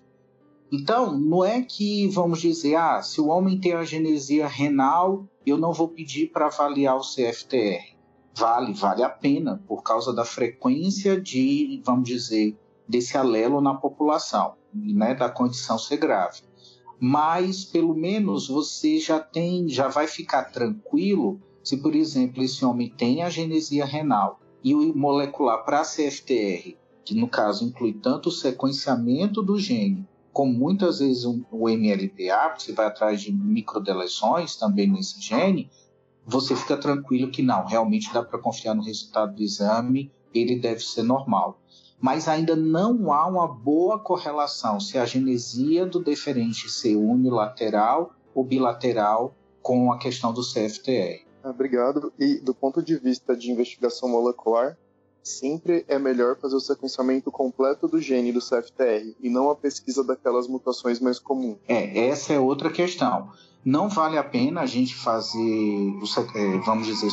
Então, não é que vamos dizer, ah, se o homem tem a genesia renal, eu não vou pedir para avaliar o CFTR vale, vale a pena por causa da frequência de, vamos dizer, desse alelo na população, né, da condição ser grave. Mas pelo menos você já tem, já vai ficar tranquilo se, por exemplo, esse homem tem a genesia renal e o molecular para CFTR, que no caso inclui tanto o sequenciamento do gene como muitas vezes o MLPA, você vai atrás de microdeleções também nesse gene, você fica tranquilo que não, realmente dá para confiar no resultado do exame, ele deve ser normal. mas ainda não há uma boa correlação se a genesia do deferente ser unilateral ou bilateral com a questão do CFTR. Obrigado. E do ponto de vista de investigação molecular, sempre é melhor fazer o sequenciamento completo do gene do CFTR e não a pesquisa daquelas mutações mais comuns. É, essa é outra questão. Não vale a pena a gente fazer, é, vamos dizer,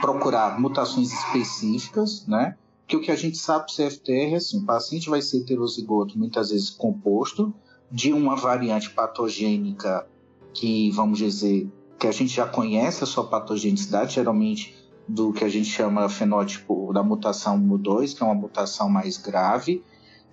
procurar mutações específicas, né? Que o que a gente sabe do CFTR é assim, o paciente vai ser heterozigoto muitas vezes composto de uma variante patogênica que, vamos dizer, que a gente já conhece a sua patogenicidade, geralmente do que a gente chama fenótipo da mutação MU2, que é uma mutação mais grave,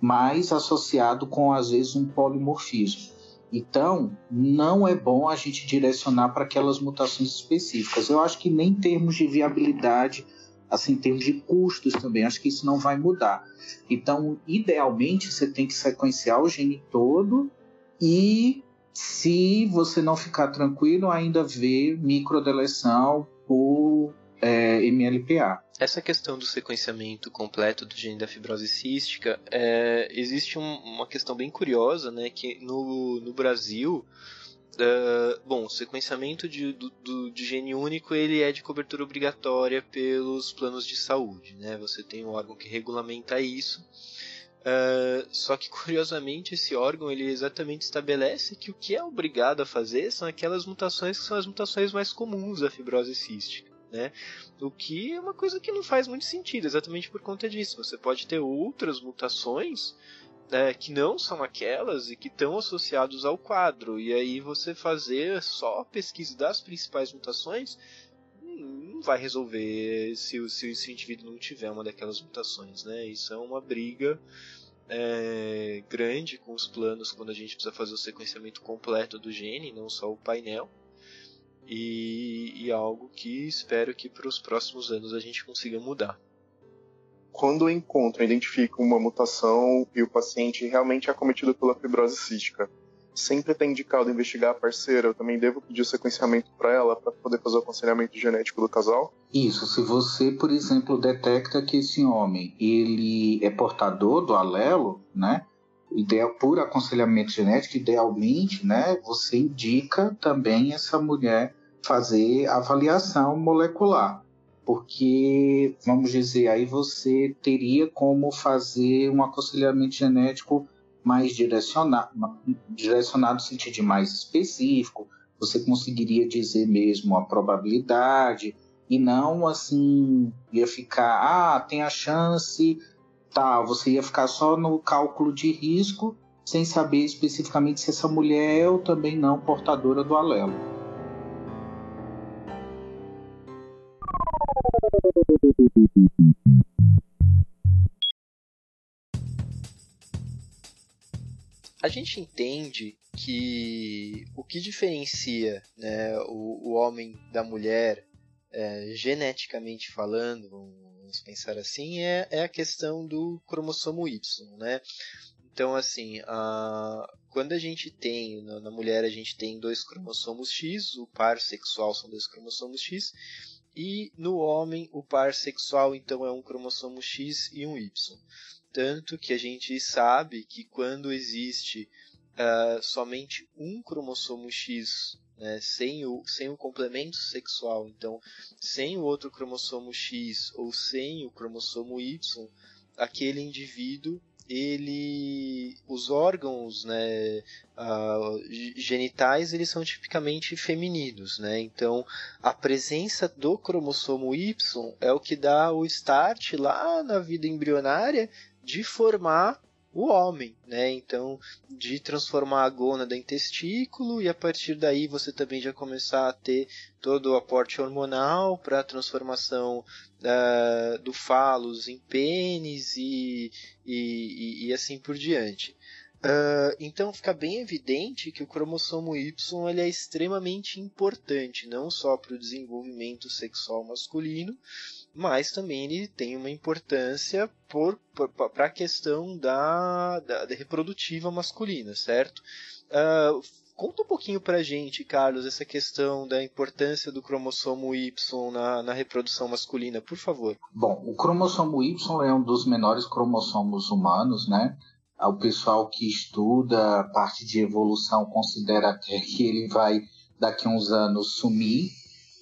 mas associado com, às vezes, um polimorfismo. Então, não é bom a gente direcionar para aquelas mutações específicas. Eu acho que nem em termos de viabilidade, assim, em termos de custos também, acho que isso não vai mudar. Então, idealmente, você tem que sequenciar o gene todo e, se você não ficar tranquilo, ainda ver microdeleção por é, MLPA. Essa questão do sequenciamento completo do gene da fibrose cística, é, existe um, uma questão bem curiosa, né, que no, no Brasil, Uh, bom, o sequenciamento de, do, do, de gene único ele é de cobertura obrigatória pelos planos de saúde. Né? Você tem um órgão que regulamenta isso. Uh, só que (laughs) curiosamente esse órgão ele exatamente estabelece que o que é obrigado a fazer são aquelas mutações que são as mutações mais comuns da fibrose cística né? O que é uma coisa que não faz muito sentido, exatamente por conta disso. Você pode ter outras mutações né, que não são aquelas e que estão associados ao quadro. E aí você fazer só pesquisa das principais mutações não vai resolver se, se esse indivíduo não tiver uma daquelas mutações. Né? Isso é uma briga é, grande com os planos quando a gente precisa fazer o sequenciamento completo do gene, não só o painel e, e algo que espero que para os próximos anos a gente consiga mudar. Quando eu encontro, identifico uma mutação e o paciente realmente é acometido pela fibrose cística, sempre está indicado investigar a parceira, eu também devo pedir o sequenciamento para ela para poder fazer o aconselhamento genético do casal? Isso, se você, por exemplo, detecta que esse homem ele é portador do alelo, né? Ideal, por aconselhamento genético, idealmente, né, você indica também essa mulher fazer avaliação molecular, porque, vamos dizer, aí você teria como fazer um aconselhamento genético mais direcionado, direcionado no sentido de mais específico, você conseguiria dizer mesmo a probabilidade, e não assim, ia ficar, ah, tem a chance, tá, você ia ficar só no cálculo de risco, sem saber especificamente se essa mulher é ou também não portadora do alelo. A gente entende que o que diferencia né, o, o homem da mulher, é, geneticamente falando, vamos pensar assim, é, é a questão do cromossomo Y, né? Então, assim, a, quando a gente tem, na, na, mulher a gente tem dois cromossomos X, o par sexual são dois cromossomos X, e no homem, o par sexual então é um cromossomo X e um Y. Tanto que a gente sabe que quando existe uh, somente um cromossomo X né, sem, o, sem o complemento sexual, então sem o outro cromossomo X ou sem o cromossomo Y, aquele indivíduo ele os órgãos né, uh, genitais eles são tipicamente femininos né. Então a presença do cromossomo Y é o que dá o start lá na vida embrionária de formar o homem, né? Então, de transformar a gônada em testículo e a partir daí você também já começar a ter todo o aporte hormonal para a transformação uh, do falos em pênis e, e, e, assim por diante. Uh, então fica bem evidente que o cromossomo Y ele é extremamente importante, não só para o desenvolvimento sexual masculino, mas também ele tem uma importância para a questão da, da, da, reprodutiva masculina, certo? Uh, conta um pouquinho pra gente, Carlos, essa questão da importância do cromossomo Y na, na reprodução masculina, por favor. Bom, o cromossomo Y é um dos menores cromossomos humanos, né? O pessoal que estuda a parte de evolução considera até que ele vai daqui a uns anos sumir,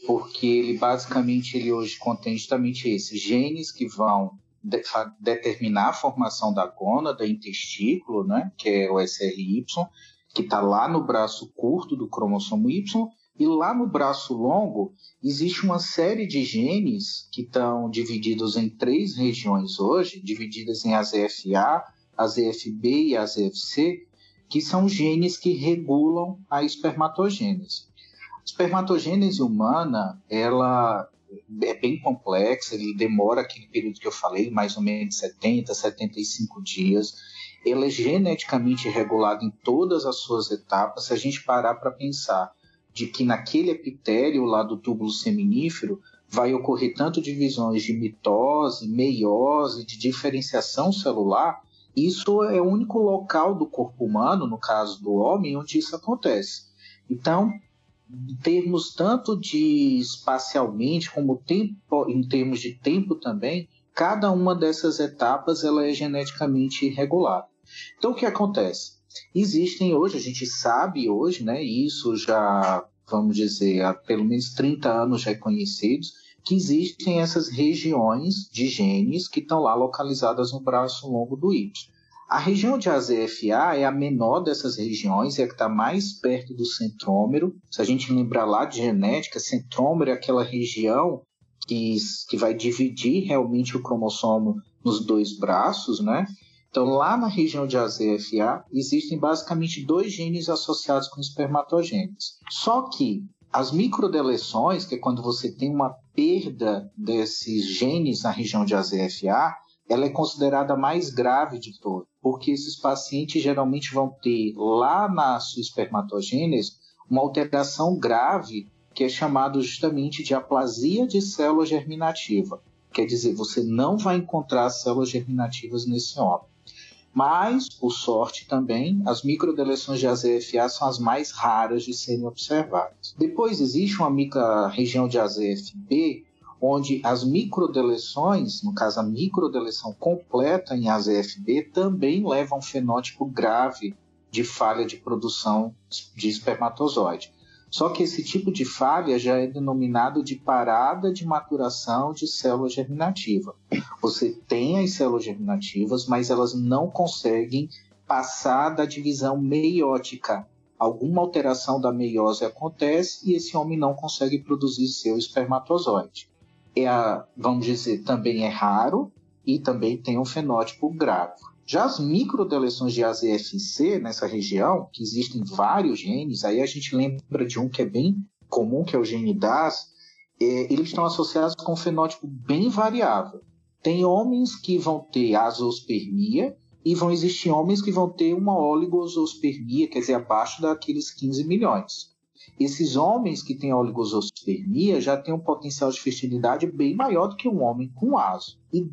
porque ele basicamente ele hoje contém justamente esses genes que vão de, determinar a formação da gônada em testículo, né, que é o SRY, que está lá no braço curto do cromossomo Y, e lá no braço longo existe uma série de genes que estão divididos em três regiões hoje, divididas em AZFA, AZFB e AZFC, que são genes que regulam a espermatogênese. Espermatogênese humana, ela é bem complexa, ele demora aquele período que eu falei, mais ou menos 70, 75 dias. Ela é geneticamente regulada em todas as suas etapas. Se a gente parar para pensar de que naquele epitélio lá do túbulo seminífero vai ocorrer tanto divisões de mitose, meiose, de diferenciação celular, isso é o único local do corpo humano, no caso do homem, onde isso acontece. Então, em termos tanto de espacialmente como tempo, em termos de tempo também, cada uma dessas etapas ela é geneticamente regulada. Então o que acontece? Existem hoje, a gente sabe hoje, né, isso já, vamos dizer, há pelo menos 30 anos já conhecidos, que existem essas regiões de genes que estão lá localizadas no braço longo do Y. A região de AZFA é a menor dessas regiões, é a que está mais perto do centrômero. Se a gente lembrar lá de genética, centrômero é aquela região que, que vai dividir realmente o cromossomo nos dois braços, né? Então, lá na região de AZFA, existem basicamente dois genes associados com espermatogênese. Só que as microdeleções, que é quando você tem uma perda desses genes na região de AZFA, ela é considerada a mais grave de todas, porque esses pacientes geralmente vão ter lá na sua espermatogênese uma alteração grave que é chamado justamente de aplasia de célula germinativa. Quer dizer, você não vai encontrar células germinativas nesse homem. Mas, por sorte também, as microdeleções de AZFA são as mais raras de serem observadas. Depois existe uma micro região de AZFB, onde as microdeleções, no caso a microdeleção completa em AZFB, também leva a um fenótipo grave de falha de produção de espermatozoide. Só que esse tipo de falha já é denominado de parada de maturação de célula germinativa. Você tem as células germinativas, mas elas não conseguem passar da divisão meiótica. Alguma alteração da meiose acontece e esse homem não consegue produzir seu espermatozoide é a, vamos dizer, também é raro e também tem um fenótipo grave. Já as microdeleções de AZFC nessa região, que existem vários genes, aí a gente lembra de um que é bem comum, que é o gene DAS, é, eles estão associados com um fenótipo bem variável. Tem homens que vão ter azospermia e vão existir homens que vão ter uma oligosospermia, quer dizer, abaixo daqueles 15 milhões. Esses homens que têm oligosospermia já têm um potencial de fertilidade bem maior do que um homem com aso. E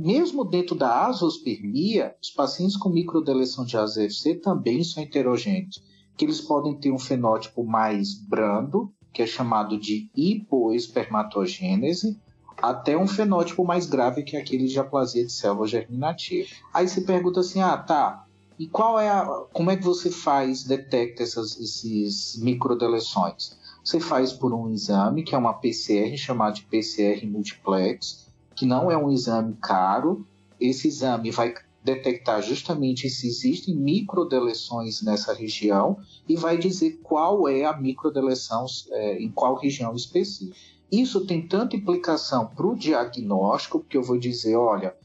mesmo dentro da azospermia, os pacientes com microdeleção de AZFC também são heterogêneos, que eles podem ter um fenótipo mais brando, que é chamado de hipoespermatogênese, até um fenótipo mais grave que é aquele de aplasia de célula germinativa. Aí se pergunta assim: ah, tá, e qual é a, como é que você faz, detecta essas esses microdeleções? Você faz por um exame que é uma PCR chamada de PCR multiplex, que não é um exame caro. Esse exame vai detectar justamente se existem microdeleções nessa região e vai dizer qual é a microdeleção é, em qual região específica. Isso tem tanta implicação para o diagnóstico, porque eu vou dizer, olha,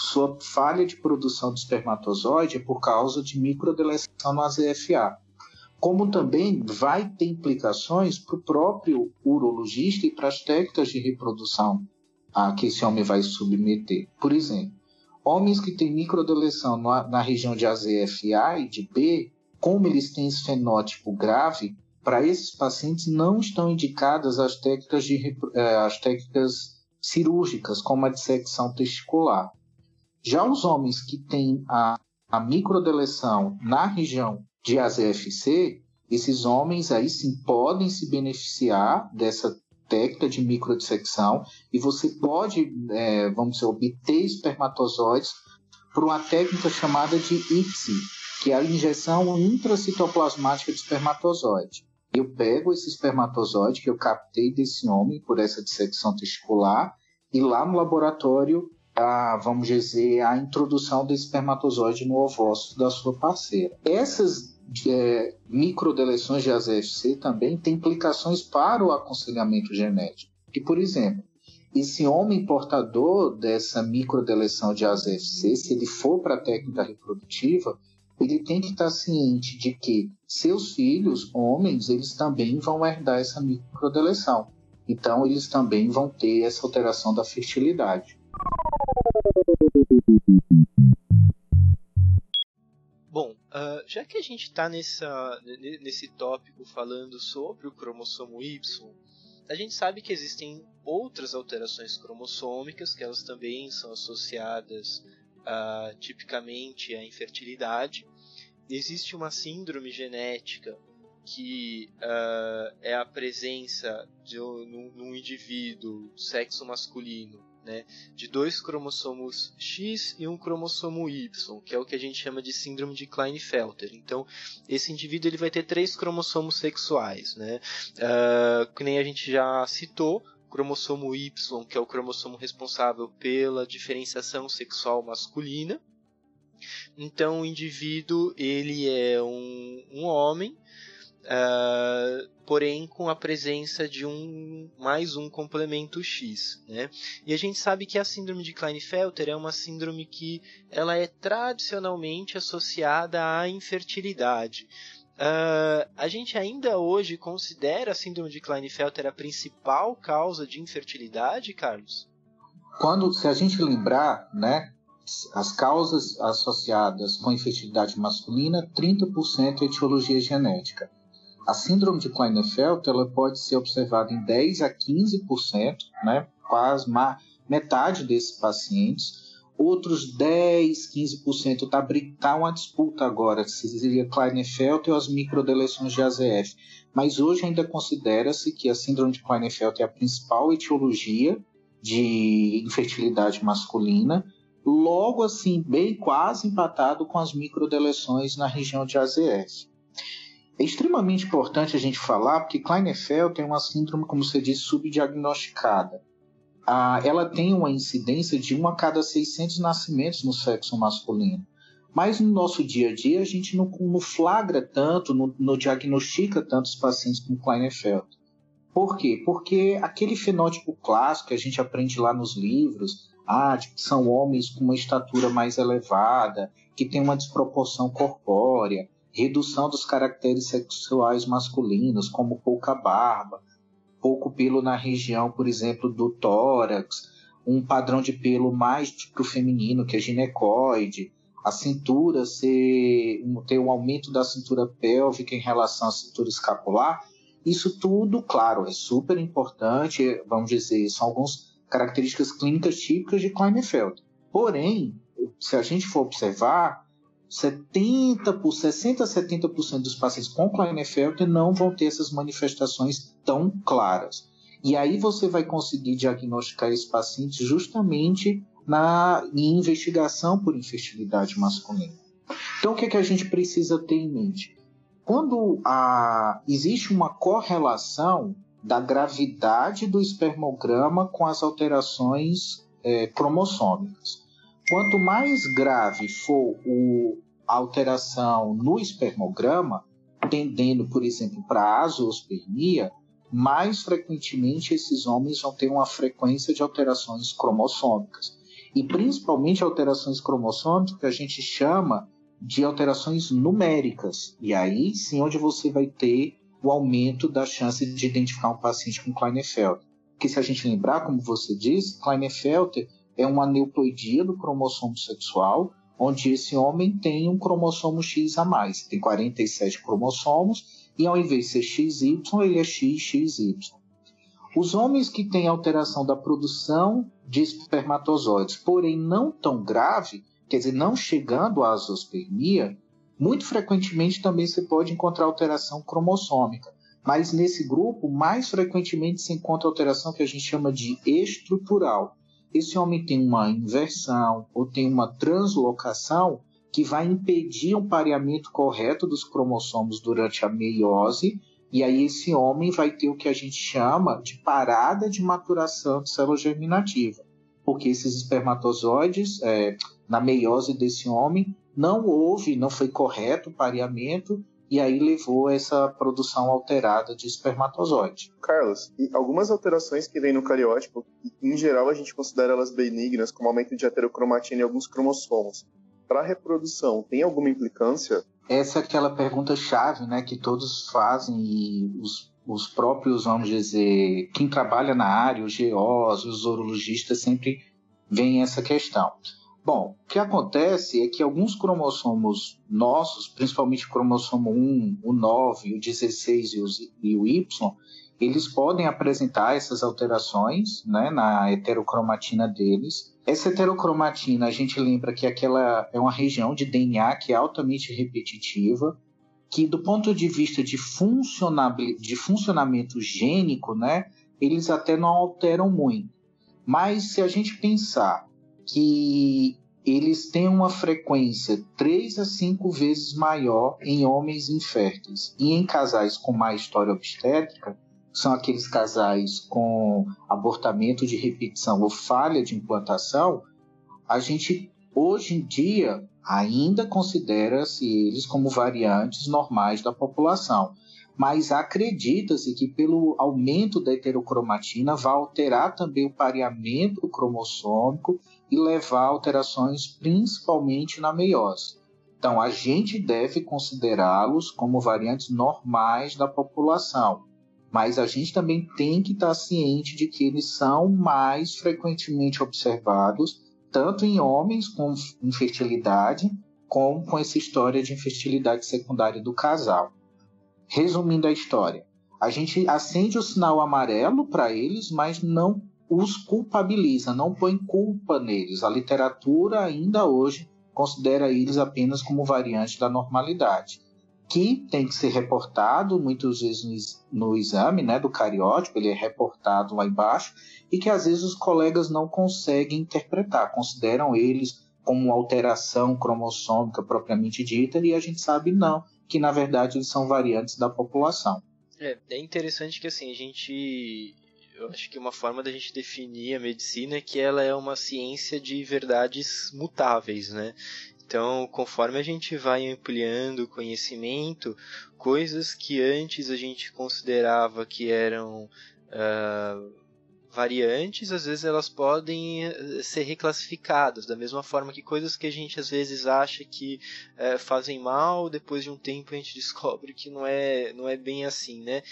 sua falha de produção de espermatozoide é por causa de microdeleção no AZFA. Como também vai ter implicações para o próprio urologista e para as técnicas de reprodução a que esse homem vai submeter. Por exemplo, homens que têm microdeleção na, na região de AZFA e de B, como eles têm esse fenótipo grave, para esses pacientes não estão indicadas as técnicas, de, eh, as técnicas cirúrgicas, como a dissecção testicular. Já os homens que têm a, a microdeleção na região de AZFC, esses homens aí sim podem se beneficiar dessa técnica de microdissecção e você pode, é, vamos dizer, obter espermatozoides por uma técnica chamada de IPSI, que é a injeção intracitoplasmática de espermatozoide. Eu pego esse espermatozoide que eu captei desse homem por essa dissecção testicular e lá no laboratório, a, vamos dizer, a introdução desse espermatozoide no ovócito da sua parceira. Essas é, microdeleções de AZFC também têm implicações para o aconselhamento genético. Que, por exemplo, esse homem portador dessa microdeleção de AZFC, se ele for para a técnica reprodutiva, ele tem que estar ciente de que seus filhos, homens, eles também vão herdar essa microdeleção. Então, eles também vão ter essa alteração da fertilidade. Bom, uh, já que a gente está nesse tópico falando sobre o cromossomo Y, a gente sabe que existem outras alterações cromossômicas que elas também são associadas uh, tipicamente à infertilidade. Existe uma síndrome genética que uh, é a presença de um, num indivíduo sexo masculino né, de dois cromossomos X e um cromossomo Y, que é o que a gente chama de síndrome de Klinefelter. Então, esse indivíduo ele vai ter três cromossomos sexuais, né? Uh, que nem a gente já citou, cromossomo Y, que é o cromossomo responsável pela diferenciação sexual masculina. Então, o indivíduo ele é um, um homem Uh, porém com a presença de um mais um complemento X, né? E a gente sabe que a síndrome de Klinefelter é uma síndrome que ela é tradicionalmente associada à infertilidade. Uh, a gente ainda hoje considera a síndrome de Klinefelter a principal causa de infertilidade, Carlos? Quando, se a gente lembrar, né, as causas associadas com infertilidade masculina, 30% é etiologia genética. A síndrome de Klinefelter ela pode ser observada em 10 a 15%, né, quase metade desses pacientes. Outros 10, 15% está tá uma disputa agora se seria Klinefelter ou as microdeleções de AZF. Mas hoje ainda considera-se que a síndrome de Klinefelter é a principal etiologia de infertilidade masculina, logo assim, bem quase empatado com as microdeleções na região de AZF. É extremamente importante a gente falar porque Klinefelter tem uma síndrome, como você disse, subdiagnosticada. Ah, ela tem uma incidência de 1 a cada 600 nascimentos no sexo masculino. Mas no nosso dia a dia a gente não, não flagra tanto, não, não diagnostica tantos pacientes com Klinefelter. Por quê? Porque aquele fenótipo clássico que a gente aprende lá nos livros, ah, tipo, são homens com uma estatura mais elevada, que tem uma desproporção corpórea, redução dos caracteres sexuais masculinos, como pouca barba, pouco pelo na região, por exemplo, do tórax, um padrão de pelo mais para o feminino, que é ginecoide, a cintura ser, ter um aumento da cintura pélvica em relação à cintura escapular, isso tudo, claro, é super importante, vamos dizer, são algumas características clínicas típicas de Klinefelter. Porém, se a gente for observar, 70 por 60 a 70% dos pacientes com Klinefelter não vão ter essas manifestações tão claras. E aí você vai conseguir diagnosticar esse paciente justamente na investigação por infertilidade masculina. Então, o que, é que a gente precisa ter em mente? Quando a, existe uma correlação da gravidade do espermograma com as alterações é, cromossômicas. Quanto mais grave for a alteração no espermograma, tendendo, por exemplo, para a azoospermia, mais frequentemente esses homens vão ter uma frequência de alterações cromossômicas. E principalmente alterações cromossômicas que a gente chama de alterações numéricas. E aí sim onde você vai ter o aumento da chance de identificar um paciente com Klinefelter. Porque se a gente lembrar, como você disse, Klinefelter é uma aneuploidia do cromossomo sexual, onde esse homem tem um cromossomo X a mais. Tem 47 cromossomos e ao invés de ser XY, ele é XXY. Os homens que têm alteração da produção de espermatozoides, porém não tão grave, quer dizer, não chegando à azospermia, Muito frequentemente também se pode encontrar alteração cromossômica, mas nesse grupo, mais frequentemente se encontra alteração que a gente chama de estrutural. Esse homem tem uma inversão ou tem uma translocação que vai impedir um pareamento correto dos cromossomos durante a meiose, e aí esse homem vai ter o que a gente chama de parada de maturação de célula germinativa, porque esses espermatozoides, é, na meiose desse homem, não houve, não foi correto o pareamento e aí levou a essa produção alterada de espermatozoide. Carlos, e algumas alterações que vêm no cariótipo, em geral a gente considera elas benignas, como aumento de heterocromatina em alguns cromossomos. Para a reprodução, tem alguma implicância? Essa é aquela pergunta chave, né, que todos fazem e os, os próprios, vamos dizer, quem trabalha na área, os GOs, os urologistas sempre veem essa questão. Bom, o que acontece é que alguns cromossomos nossos, principalmente o cromossomo 1, o 9, o 16 e, o Y, eles podem apresentar essas alterações né, na heterocromatina deles. Essa heterocromatina, a gente lembra que aquela é uma região de DNA que é altamente repetitiva, que do ponto de vista de, de funcionamento gênico, né, eles até não alteram muito. Mas se a gente pensar que eles têm uma frequência 3 a 5 vezes maior em homens inférteis. E em casais com má história obstétrica, são aqueles casais com abortamento de repetição ou falha de implantação, a gente hoje em dia ainda considera-se eles como variantes normais da população. Mas acredita-se que pelo aumento da heterocromatina vai alterar também o pareamento cromossômico e levar alterações principalmente na meiose. Então, a gente deve considerá-los como variantes normais da população, mas a gente também tem que estar ciente de que eles são mais frequentemente observados tanto em homens com infertilidade, como com essa história de infertilidade secundária do casal. Resumindo a história, a gente acende o sinal amarelo para eles, mas não os culpabiliza, não põe culpa neles. A literatura ainda hoje considera eles apenas como variante da normalidade, que tem que ser reportado muitas vezes no, exame né, do cariótipo, ele é reportado lá embaixo, e que às vezes os colegas não conseguem interpretar, consideram eles como alteração cromossômica propriamente dita, e a gente sabe não, que na verdade eles são variantes da população. É, é interessante que assim, a gente. Eu acho que uma forma da gente definir a medicina é que ela é uma ciência de verdades mutáveis, né? Então, conforme a gente vai ampliando o conhecimento, coisas que antes a gente considerava que eram uh, variantes, às vezes elas podem eh, ser reclassificadas, da mesma forma que coisas que a gente às vezes acha que é, fazem mal, depois de um tempo a gente (laughs) descobre que não é, não é bem assim, né?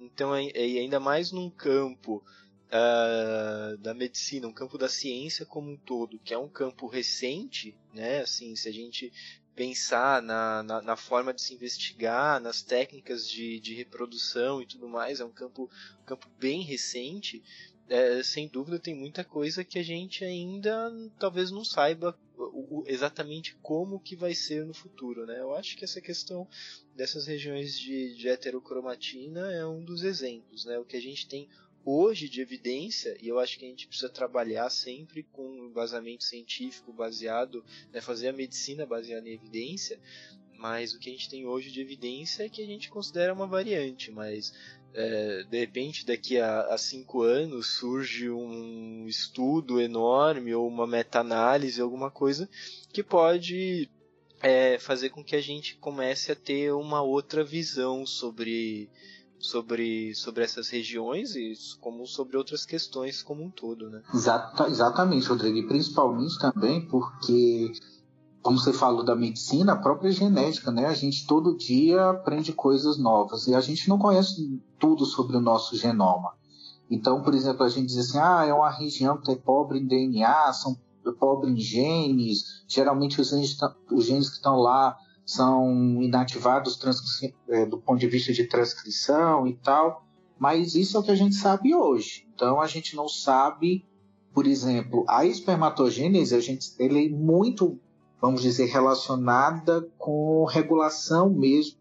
Então, é, é ainda mais num campo uh, da medicina, um campo da ciência como um todo, que é um campo recente, né? Assim, se a gente pensar na, na, na, forma de se investigar, nas técnicas de, de reprodução e tudo mais, é um campo, um campo bem recente é, sem dúvida tem muita coisa que a gente ainda talvez não saiba exatamente como que vai ser no futuro, né? Eu acho que essa questão dessas regiões de, de heterocromatina é um dos exemplos, né? O que a gente tem hoje de evidência, e eu acho que a gente precisa trabalhar sempre com um embasamento científico baseado, né, fazer a medicina baseada em evidência, mas o que a gente tem hoje de evidência é que a gente considera uma variante, mas é, de repente daqui a, a, cinco anos surge um estudo enorme ou uma meta-análise, alguma coisa que pode é, fazer com que a gente comece a ter uma outra visão sobre, sobre, sobre essas regiões e como sobre outras questões como um todo. Né? Exata, exatamente, Rodrigo, e principalmente também porque como você falou da medicina, a própria genética, né? A gente todo dia aprende coisas novas e a gente não conhece tudo sobre o nosso genoma. Então, por exemplo, a gente diz assim, ah, é uma região que é pobre em DNA, são pobre em genes, geralmente os genes, os genes que estão lá são inativados é, do ponto de vista de transcrição e tal, mas isso é o que a gente sabe hoje. Então, a gente não sabe, por exemplo, a espermatogênese, a gente, ele é muito vamos dizer, relacionada com regulação mesmo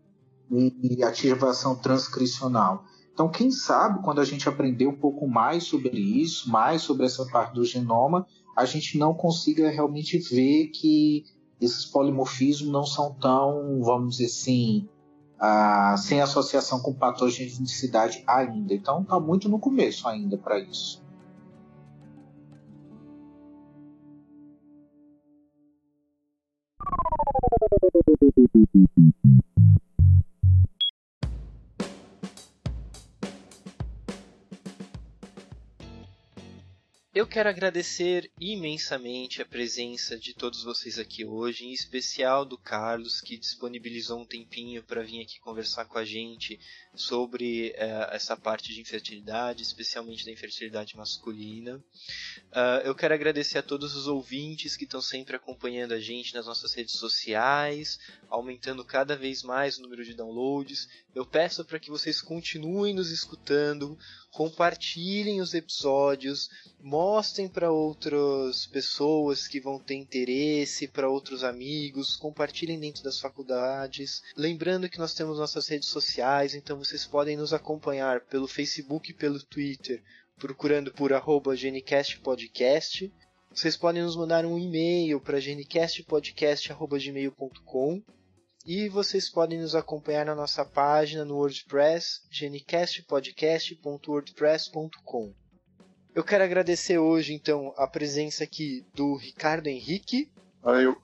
e ativação transcricional. Então, quem sabe, quando a gente aprender um pouco mais sobre isso, mais sobre essa parte do genoma, a gente não consiga realmente ver que esses polimorfismos não são tão, vamos dizer assim, ah, sem associação com patogenicidade ainda. Então, está muito no começo ainda para isso. Thank you. Eu quero agradecer imensamente a presença de todos vocês aqui hoje, em especial do Carlos, que disponibilizou um tempinho para vir aqui conversar com a gente sobre uh, essa parte de infertilidade, especialmente da infertilidade masculina. Uh, eu quero agradecer a todos os ouvintes que estão sempre acompanhando a gente nas nossas redes sociais, aumentando cada vez mais o número de downloads. Eu peço para que vocês continuem nos escutando, compartilhem os episódios, mostrem para outras pessoas que vão ter interesse, para outros amigos, compartilhem dentro das faculdades. Lembrando que nós temos nossas redes sociais, então vocês podem nos acompanhar pelo Facebook e pelo Twitter, procurando por arroba. Vocês podem nos mandar um e-mail para genicastpodcast.gmail.com e vocês podem nos acompanhar na nossa página no WordPress, genicastpodcast.wordpress.com. Eu quero agradecer hoje, então, a presença aqui do Ricardo Henrique.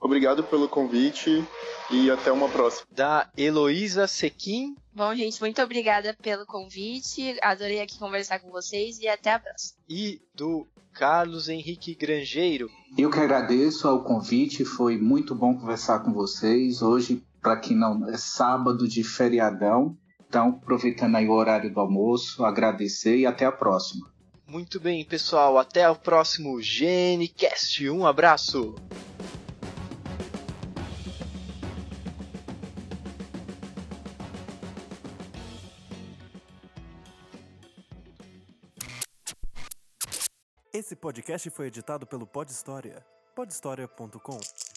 Obrigado pelo convite e até uma próxima. Da Heloísa Sequim. Bom, gente, muito obrigada pelo convite. Adorei aqui conversar com vocês e até a próxima. E do Carlos Henrique Grangeiro. Eu que agradeço ao convite, foi muito bom conversar com vocês. Hoje para quem não é sábado de feriadão. Então, aproveitando aí o horário do almoço, agradecer e até a próxima. Muito bem, pessoal, até o próximo GNCast. Um abraço. Esse podcast foi editado pelo Pod História, podhistoria.com.